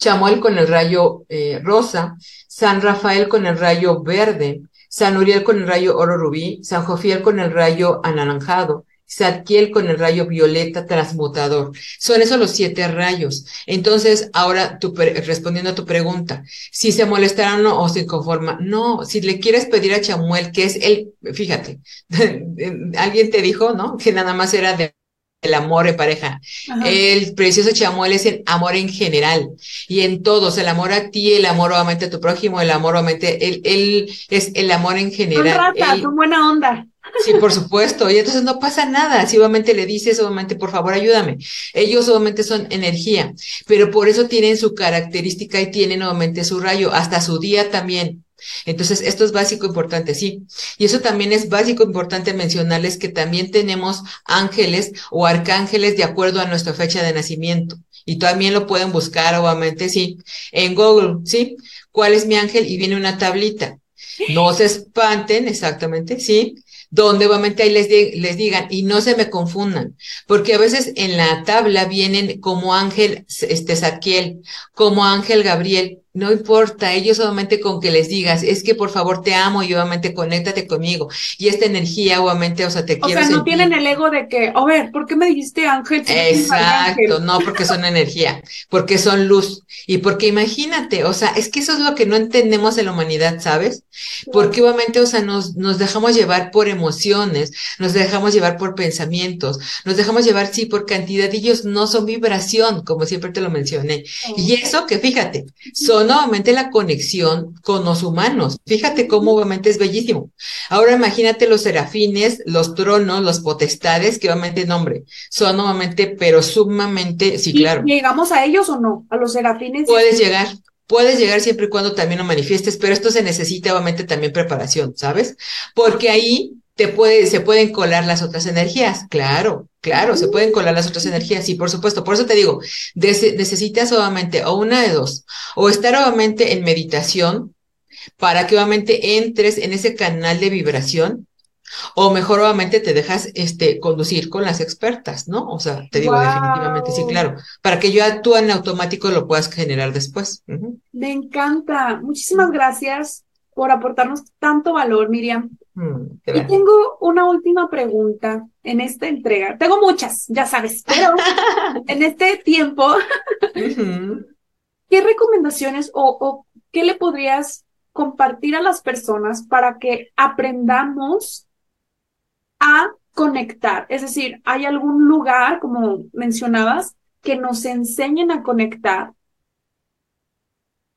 Speaker 2: Chamuel con el rayo eh, rosa, San Rafael con el rayo verde, San Uriel con el rayo oro rubí, San Jofiel con el rayo anaranjado, Zadkiel con el rayo violeta transmutador. Son esos los siete rayos. Entonces, ahora tú, respondiendo a tu pregunta, si se molestaron o se conforma, no, si le quieres pedir a Chamuel, que es el, fíjate, alguien te dijo, ¿no? Que nada más era de el amor en pareja. El precioso chamuel es el amor en general y en todos, el amor a ti, el amor obviamente a tu prójimo, el amor obviamente, él, él es el amor en general.
Speaker 1: Con buena onda.
Speaker 2: Sí, por supuesto. Y entonces no pasa nada. Si obviamente le dices, obviamente, por favor, ayúdame. Ellos obviamente son energía, pero por eso tienen su característica y tienen obviamente su rayo, hasta su día también. Entonces, esto es básico importante, sí. Y eso también es básico importante mencionarles que también tenemos ángeles o arcángeles de acuerdo a nuestra fecha de nacimiento. Y también lo pueden buscar, obviamente, sí, en Google, ¿sí? ¿Cuál es mi ángel? Y viene una tablita. No se espanten, exactamente, sí donde obviamente ahí les, les digan y no se me confundan, porque a veces en la tabla vienen como ángel este Saquiel, como ángel Gabriel, no importa, ellos solamente con que les digas, es que por favor te amo y obviamente conéctate conmigo. Y esta energía, obviamente, o sea, te quiero.
Speaker 1: O sea, no tienen el ego de que, a ver, ¿por qué me dijiste ángel?
Speaker 2: Exacto, no porque son energía, porque son luz. Y porque imagínate, o sea, es que eso es lo que no entendemos en la humanidad, ¿sabes? Porque obviamente, o sea, nos, nos dejamos llevar por emociones, nos dejamos llevar por pensamientos, nos dejamos llevar, sí, por cantidad, ellos no son vibración, como siempre te lo mencioné. Y eso que fíjate, son nuevamente la conexión con los humanos. Fíjate cómo obviamente es bellísimo. Ahora imagínate los serafines, los tronos, los potestades, que obviamente nombre, son nuevamente, pero sumamente, sí, claro.
Speaker 1: ¿Llegamos a ellos o no? A los serafines.
Speaker 2: Puedes llegar. Puedes llegar siempre y cuando también lo manifiestes, pero esto se necesita obviamente también preparación, ¿sabes? Porque ahí te puede, se pueden colar las otras energías, claro, claro, se pueden colar las otras energías, sí, por supuesto, por eso te digo, necesitas obviamente o una de dos, o estar obviamente en meditación para que obviamente entres en ese canal de vibración, o mejor obviamente te dejas este, conducir con las expertas, ¿no? O sea, te digo definitivamente, sí, claro, para que yo actúe en automático lo puedas generar después.
Speaker 1: Me encanta, muchísimas gracias por aportarnos tanto valor, Miriam. Mm, y tengo una última pregunta en esta entrega. Tengo muchas, ya sabes, pero en este tiempo, ¿qué recomendaciones o, o qué le podrías compartir a las personas para que aprendamos a conectar? Es decir, ¿hay algún lugar, como mencionabas, que nos enseñen a conectar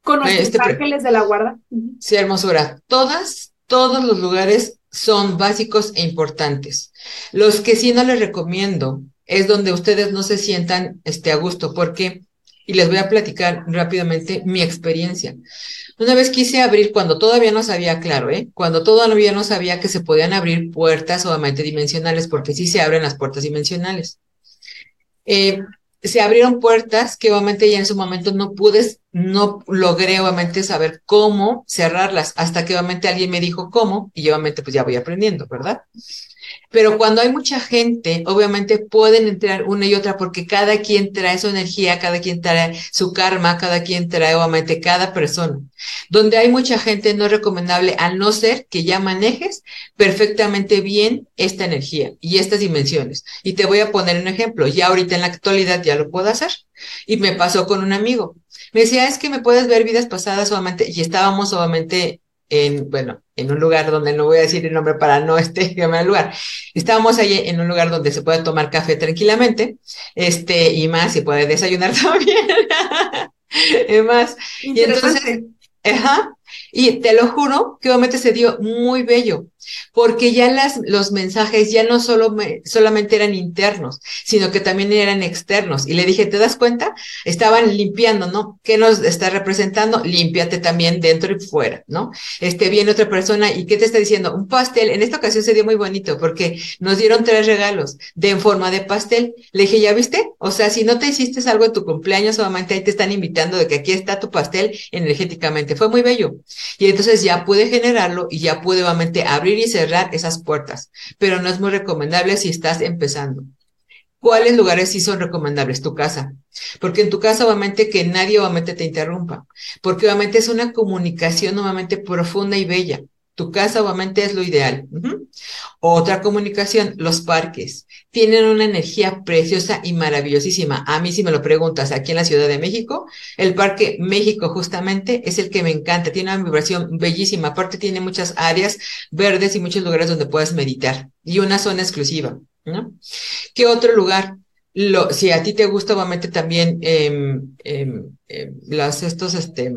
Speaker 1: con nuestros este ángeles de la guarda?
Speaker 2: Sí, hermosura. Todas todos los lugares son básicos e importantes. Los que sí no les recomiendo es donde ustedes no se sientan este, a gusto, porque, y les voy a platicar rápidamente mi experiencia. Una vez quise abrir, cuando todavía no sabía, claro, ¿eh? Cuando todavía no sabía que se podían abrir puertas obviamente dimensionales, porque sí se abren las puertas dimensionales. Eh, se abrieron puertas que obviamente ya en su momento no pude, no logré obviamente saber cómo cerrarlas, hasta que obviamente alguien me dijo cómo, y obviamente pues ya voy aprendiendo, ¿verdad? Pero cuando hay mucha gente, obviamente pueden entrar una y otra porque cada quien trae su energía, cada quien trae su karma, cada quien trae obviamente cada persona. Donde hay mucha gente no es recomendable al no ser que ya manejes perfectamente bien esta energía y estas dimensiones. Y te voy a poner un ejemplo. Ya ahorita en la actualidad ya lo puedo hacer. Y me pasó con un amigo. Me decía, es que me puedes ver vidas pasadas solamente, y estábamos obviamente en, bueno, en un lugar donde no voy a decir el nombre para no este el lugar. Estábamos ahí en un lugar donde se puede tomar café tranquilamente, este, y más, y puede desayunar también. y más. Y entonces, ajá, y te lo juro que obviamente se dio muy bello, porque ya las, los mensajes ya no solo solamente eran internos, sino que también eran externos. Y le dije, ¿te das cuenta? Estaban limpiando, ¿no? ¿Qué nos está representando? Límpiate también dentro y fuera, ¿no? Este, viene otra persona y ¿qué te está diciendo? Un pastel. En esta ocasión se dio muy bonito porque nos dieron tres regalos de en forma de pastel. Le dije, ¿ya viste? O sea, si no te hiciste algo en tu cumpleaños, solamente ahí te están invitando de que aquí está tu pastel energéticamente. Fue muy bello. Y entonces ya pude generarlo y ya pude obviamente abrir y cerrar esas puertas, pero no es muy recomendable si estás empezando. ¿Cuáles lugares sí son recomendables? Tu casa. Porque en tu casa, obviamente, que nadie obviamente te interrumpa. Porque obviamente es una comunicación nuevamente profunda y bella. Tu casa obviamente es lo ideal. Otra comunicación, los parques. Tienen una energía preciosa y maravillosísima. A mí si me lo preguntas, aquí en la Ciudad de México, el Parque México justamente es el que me encanta. Tiene una vibración bellísima. Aparte tiene muchas áreas verdes y muchos lugares donde puedes meditar. Y una zona exclusiva. ¿no? ¿Qué otro lugar? Lo, si a ti te gusta, obviamente también eh, las, estos, este,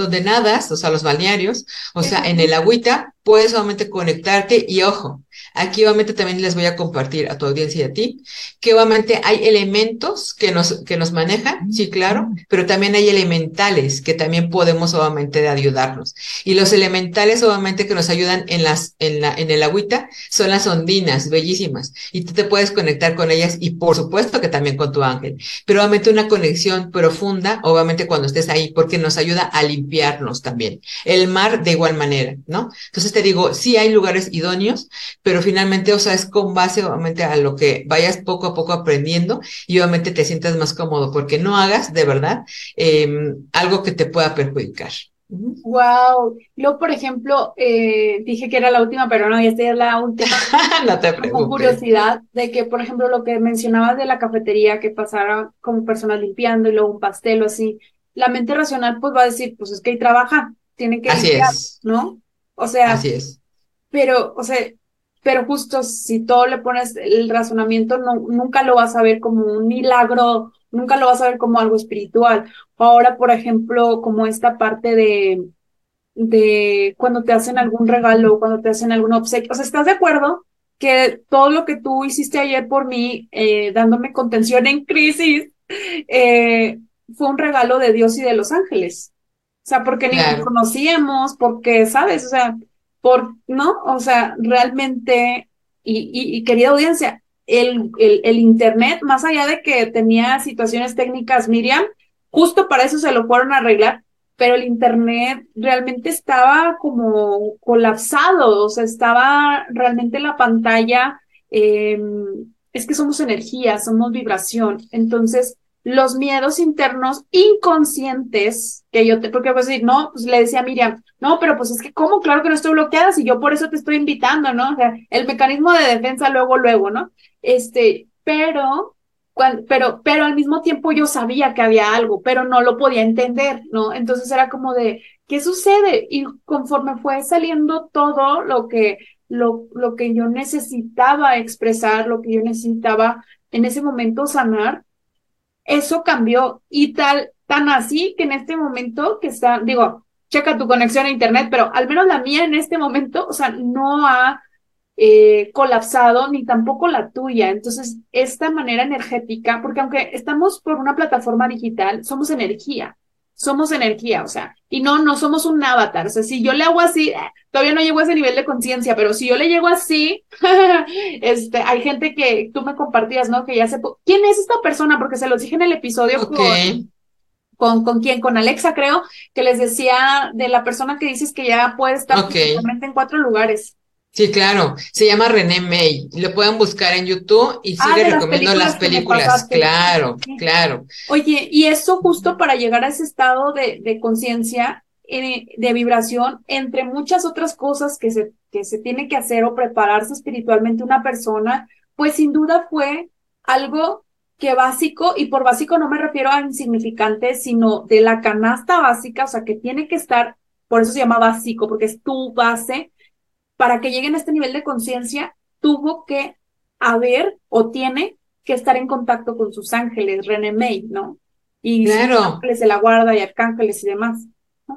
Speaker 2: donde nadas, o sea, los balnearios, o sea, en el agüita, puedes obviamente conectarte y ojo, aquí obviamente también les voy a compartir a tu audiencia y a ti, que obviamente hay elementos que nos, que nos manejan, sí, claro, pero también hay elementales que también podemos obviamente ayudarnos. Y los elementales obviamente que nos ayudan en las, en la, en el agüita son las ondinas, bellísimas, y tú te puedes conectar con ellas y por supuesto que también con tu ángel, pero obviamente una conexión profunda, obviamente cuando estés ahí, porque nos ayuda a limpiarnos también. El mar de igual manera, ¿no? Entonces te digo, sí hay lugares idóneos, pero finalmente, o sea, es con base obviamente a lo que vayas poco a poco aprendiendo y obviamente te sientas más cómodo, porque no hagas de verdad em, algo que te pueda perjudicar.
Speaker 1: Wow. Yo, por ejemplo, eh, dije que era la última, pero no, ya es la última.
Speaker 2: no te preocupes.
Speaker 1: Con curiosidad de que, por ejemplo, lo que mencionabas de la cafetería, que pasara como personas limpiando y luego un pastel o así, la mente racional pues va a decir, pues es que ahí trabaja, tiene que
Speaker 2: así es.
Speaker 1: ¿no? O sea,
Speaker 2: así es.
Speaker 1: Pero, o sea, pero justo si todo le pones el razonamiento, no, nunca lo vas a ver como un milagro, nunca lo vas a ver como algo espiritual. Ahora, por ejemplo, como esta parte de, de cuando te hacen algún regalo, cuando te hacen algún obsequio, o sea, ¿estás de acuerdo? que todo lo que tú hiciste ayer por mí, eh, dándome contención en crisis, eh, fue un regalo de Dios y de los ángeles. O sea, porque ni nos conocíamos, porque, ¿sabes? O sea, por, ¿no? O sea, realmente, y, y, querida audiencia, el, el, el, Internet, más allá de que tenía situaciones técnicas, Miriam, justo para eso se lo fueron a arreglar, pero el Internet realmente estaba como colapsado, o sea, estaba realmente la pantalla, eh, es que somos energía, somos vibración, entonces los miedos internos inconscientes que yo te, porque pues decir, no, pues le decía a Miriam, no, pero pues es que, ¿cómo? Claro que no estoy bloqueada si yo por eso te estoy invitando, ¿no? O sea, el mecanismo de defensa luego, luego, ¿no? Este, pero, cuando, pero, pero al mismo tiempo yo sabía que había algo, pero no lo podía entender, ¿no? Entonces era como de, ¿qué sucede? Y conforme fue saliendo todo lo que, lo, lo que yo necesitaba expresar, lo que yo necesitaba en ese momento sanar, eso cambió y tal, tan así que en este momento que está, digo, checa tu conexión a internet, pero al menos la mía en este momento, o sea, no ha eh, colapsado ni tampoco la tuya. Entonces, esta manera energética, porque aunque estamos por una plataforma digital, somos energía somos energía, o sea, y no, no somos un avatar. O sea, si yo le hago así, eh, todavía no llego a ese nivel de conciencia, pero si yo le llego así, este, hay gente que tú me compartías, ¿no? Que ya se, ¿quién es esta persona? Porque se los dije en el episodio con, con, con quién, con Alexa, creo, que les decía de la persona que dices que ya puede estar
Speaker 2: okay.
Speaker 1: en cuatro lugares.
Speaker 2: Sí, claro. Se llama René May. Lo pueden buscar en YouTube y sí
Speaker 1: Ah,
Speaker 2: les recomiendo las
Speaker 1: películas.
Speaker 2: Claro,
Speaker 1: Sí.
Speaker 2: claro.
Speaker 1: Oye, y eso justo para llegar a ese estado de, de conciencia, eh, de vibración, entre muchas otras cosas que se, que se tiene que hacer o prepararse espiritualmente una persona, pues sin duda fue algo que básico, y por básico no me refiero a insignificante, sino de la canasta básica, o sea, que tiene que estar, por eso se llama básico, porque es tu base, para que lleguen a este nivel de conciencia, tuvo que haber o tiene que estar en contacto con sus ángeles, René May, ¿no? Y sus
Speaker 2: Claro.
Speaker 1: ángeles de la guarda y arcángeles y demás.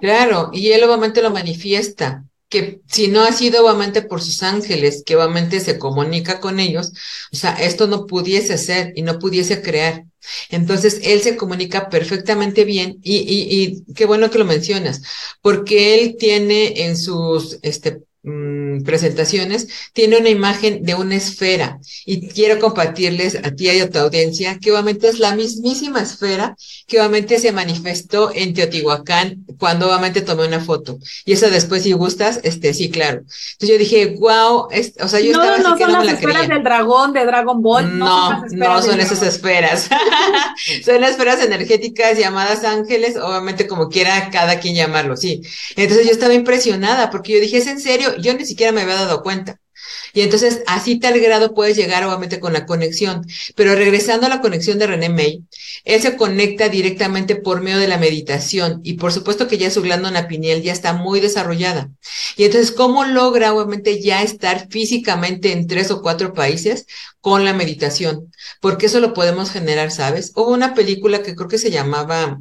Speaker 2: Claro, y él obviamente lo manifiesta, que si no ha sido obviamente por sus ángeles, que obviamente se comunica con ellos, o sea, esto no pudiese ser y no pudiese crear. Entonces, él se comunica perfectamente bien y, y, y qué bueno que lo mencionas, porque él tiene en sus, este, mm, presentaciones, tiene una imagen de una esfera y quiero compartirles a ti y a tu audiencia que obviamente es la mismísima esfera que obviamente se manifestó en Teotihuacán cuando obviamente tomé una foto. Y eso después, si gustas, este, sí, claro. Entonces yo dije, wow, o sea, yo estaba
Speaker 1: no
Speaker 2: así que
Speaker 1: son
Speaker 2: no me
Speaker 1: las
Speaker 2: la
Speaker 1: esferas
Speaker 2: creía.
Speaker 1: del dragón, de Dragon Ball.
Speaker 2: No, no son, esas esferas. son esferas energéticas llamadas ángeles, obviamente como quiera cada quien llamarlo, sí. Entonces yo estaba impresionada porque yo dije, ¿es en serio? Yo ni siquiera me había dado cuenta. Y entonces, así tal grado puedes llegar obviamente con la conexión. Pero regresando a la conexión de René May, él se conecta directamente por medio de la meditación. Y por supuesto que ya su glándula pineal ya está muy desarrollada. Y entonces, ¿cómo logra obviamente ya estar físicamente en tres o cuatro países con la meditación? Porque eso lo podemos generar, ¿sabes? Hubo una película que creo que se llamaba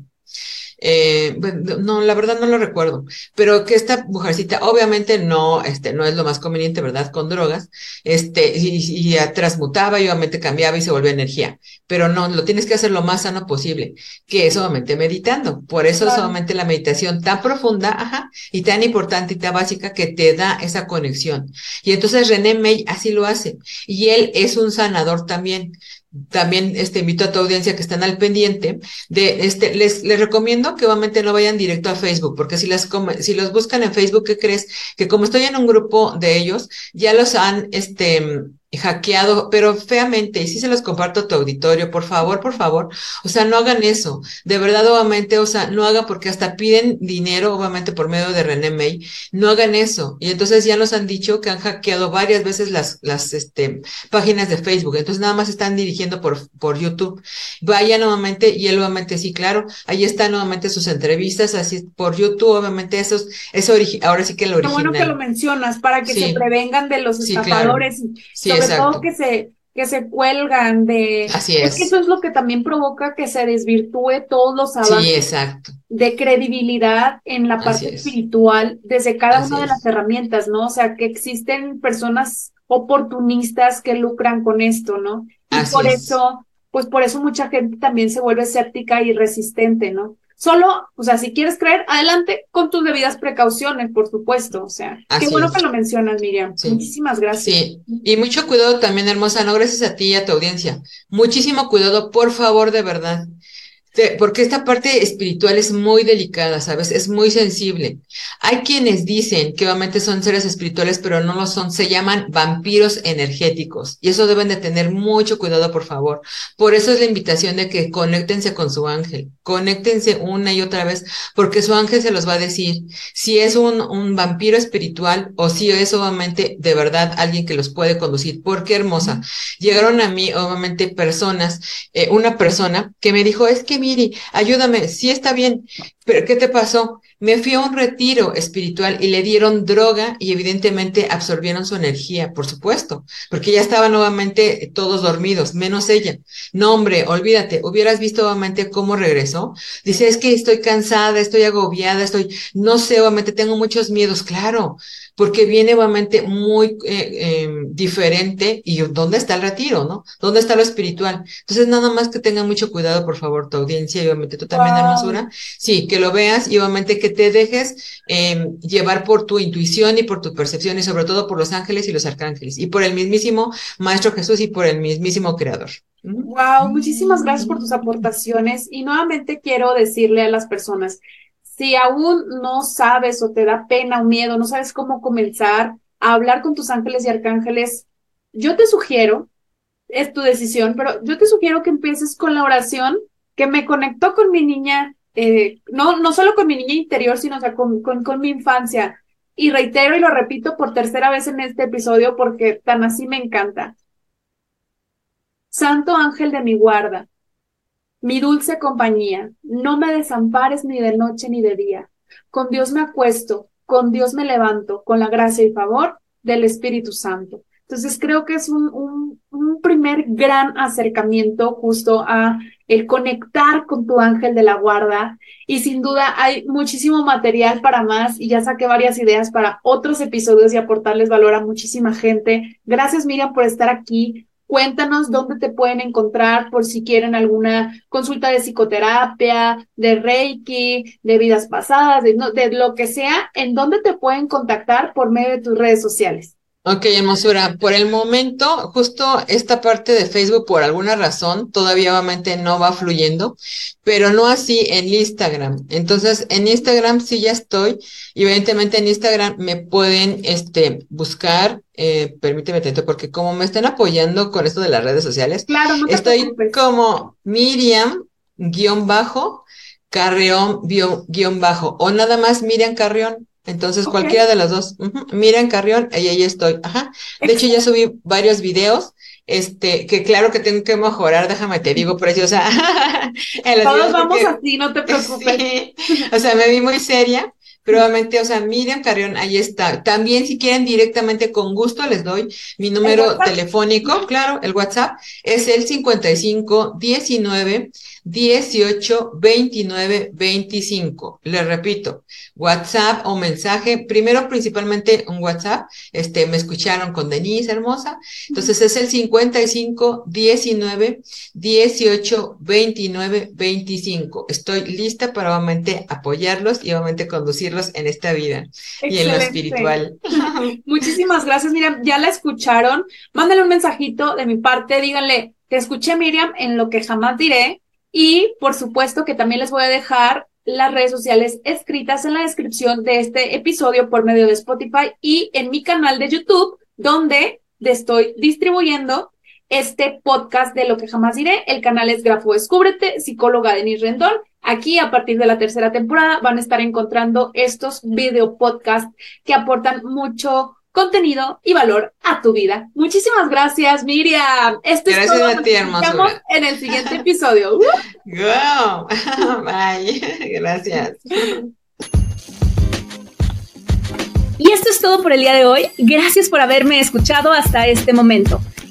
Speaker 2: eh, no, la verdad no lo recuerdo, pero que esta mujercita obviamente no, este, no es lo más conveniente, ¿verdad? Con drogas, este, y, y transmutaba y obviamente cambiaba y se volvía energía, pero no, lo tienes que hacer lo más sano posible, que es obviamente meditando. Por eso claro. es solamente la meditación tan profunda, ajá, y tan importante y tan básica que te da esa conexión. Y entonces René May así lo hace, y él es un sanador también también este, invito a tu audiencia que estén al pendiente de este, les, les recomiendo que obviamente no vayan directo a Facebook, porque si las si los buscan en Facebook, ¿qué crees? Que como estoy en un grupo de ellos, ya los han este hackeado, pero feamente, y si se los comparto a tu auditorio, por favor, por favor, o sea, no hagan eso, de verdad, obviamente, o sea, no hagan porque hasta piden dinero, obviamente, por medio de René May, no hagan eso, y entonces ya nos han dicho que han hackeado varias veces las, las, este, páginas de Facebook, entonces nada más están dirigiendo por, por YouTube, vaya nuevamente, y él nuevamente, sí, claro, ahí están nuevamente sus entrevistas, así por YouTube, obviamente, esos, es ahora sí que lo original.
Speaker 1: Qué bueno que lo mencionas, para que sí. se prevengan de los estafadores,
Speaker 2: sí, claro.
Speaker 1: sí, sobre todo que se, que se cuelgan de...
Speaker 2: Así es.
Speaker 1: Es que eso es lo que también provoca que se desvirtúe todos los avances
Speaker 2: sí,
Speaker 1: de credibilidad en la parte espiritual desde cada Así una de es. las herramientas, ¿no? O sea, que existen personas oportunistas que lucran con esto, ¿no? Y
Speaker 2: Así
Speaker 1: por
Speaker 2: es.
Speaker 1: eso, pues por eso mucha gente también se vuelve escéptica y resistente, ¿no? Solo, o sea, si quieres creer, adelante con tus debidas precauciones, por supuesto. O sea,
Speaker 2: Así
Speaker 1: qué bueno
Speaker 2: es.
Speaker 1: que lo mencionas, Miriam.
Speaker 2: Sí.
Speaker 1: Muchísimas gracias.
Speaker 2: Sí, y mucho cuidado también, hermosa, no gracias a ti y a tu audiencia. Muchísimo cuidado, por favor, de verdad. Porque esta parte espiritual es muy delicada, ¿sabes? Es muy sensible. Hay quienes dicen que obviamente son seres espirituales, pero no lo son. Se llaman vampiros energéticos. Y eso deben de tener mucho cuidado, por favor. Por eso es la invitación de que conéctense con su ángel. Conéctense una y otra vez, porque su ángel se los va a decir si es un, un vampiro espiritual o si es obviamente de verdad alguien que los puede conducir. Porque hermosa. Llegaron a mí, obviamente, personas, eh, una persona que me dijo, es que Miri, ayúdame, sí está bien, pero ¿qué te pasó? Me fui a un retiro espiritual y le dieron droga y evidentemente absorbieron su energía, por supuesto, porque ya estaban nuevamente todos dormidos, menos ella. No, hombre, olvídate, hubieras visto obviamente cómo regresó. Dice, es que estoy cansada, estoy agobiada, estoy, no sé, obviamente tengo muchos miedos, claro, porque viene obviamente muy eh, eh, diferente y ¿dónde está el retiro, no? ¿Dónde está lo espiritual? Entonces, nada más que tengan mucho cuidado, por favor, tu audiencia y obviamente tú también,
Speaker 1: Wow.
Speaker 2: hermosura. Sí, que lo veas y obviamente que te dejes eh, llevar por tu intuición y por tu percepción y sobre todo por los ángeles y los arcángeles y por el mismísimo Maestro Jesús y por el mismísimo Creador.
Speaker 1: Wow, muchísimas gracias por tus aportaciones y nuevamente quiero decirle a las personas, si aún no sabes o te da pena o miedo, no sabes cómo comenzar a hablar con tus ángeles y arcángeles, yo te sugiero, es tu decisión, pero yo te sugiero que empieces con la oración que me conectó con mi niña, eh, no, no solo con mi niña interior, sino con, con, con mi infancia. Y reitero y lo repito por tercera vez en este episodio porque tan así me encanta. Santo ángel de mi guarda, mi dulce compañía, no me desampares ni de noche ni de día. Con Dios me acuesto, con Dios me levanto, con la gracia y favor del Espíritu Santo. Entonces creo que es un, un, primer gran acercamiento justo a el conectar con tu ángel de la guarda y sin duda hay muchísimo material para más y ya saqué varias ideas para otros episodios y aportarles valor a muchísima gente. Gracias Miriam por estar aquí Cuéntanos dónde te pueden encontrar por si quieren alguna consulta de psicoterapia, de Reiki, de vidas pasadas, de, lo que sea, en dónde te pueden contactar por medio de tus redes sociales.
Speaker 2: Ok, hermosura. Por el momento, justo esta parte de Facebook, por alguna razón, todavía obviamente no va fluyendo, pero no así en Instagram. Entonces, en Instagram sí ya estoy. Y evidentemente en Instagram me pueden este, buscar, eh, permíteme tanto, porque como me están apoyando con esto de las redes sociales,
Speaker 1: claro,
Speaker 2: estoy como Miriam guion bajo, Carreón guion bajo, o nada más Miriam Carrión. Entonces, cualquiera de las dos. Miren, Carrión, ahí, ahí estoy. Ajá. De hecho, ya subí varios videos, este, que claro que tengo que mejorar, déjame te digo, preciosa.
Speaker 1: Todos vamos así, no te preocupes.
Speaker 2: O sea, me vi muy seria. Probablemente, o sea, Miriam Carrión, ahí está. También, si quieren directamente, con gusto les doy mi número telefónico. Claro, el WhatsApp es el 55 19 18 29 25. Les repito, WhatsApp o mensaje, primero principalmente un WhatsApp, este, me escucharon con Denise, hermosa, entonces es el 55 19 18 29 25. Estoy lista para obviamente apoyarlos y obviamente conducirlos en esta vida y en lo espiritual.
Speaker 1: Muchísimas gracias, Miriam, ya la escucharon, mándale un mensajito de mi parte, díganle, te escuché Miriam en lo que jamás diré, y por supuesto que también les voy a dejar las redes sociales escritas en la descripción de este episodio por medio de Spotify y en mi canal de YouTube, donde estoy distribuyendo este podcast de lo que jamás diré. El canal es Grafo Descúbrete, psicóloga Denise Rendón. Aquí, a partir de la tercera temporada, van a estar encontrando estos video podcasts que aportan mucho contenido y valor a tu vida. Muchísimas gracias, Miriam.
Speaker 2: Esto gracias es todo. a ti, hermosura.
Speaker 1: en el siguiente episodio.
Speaker 2: Wow. Bye. Gracias.
Speaker 1: Y esto es todo por el día de hoy. Gracias por haberme escuchado hasta este momento.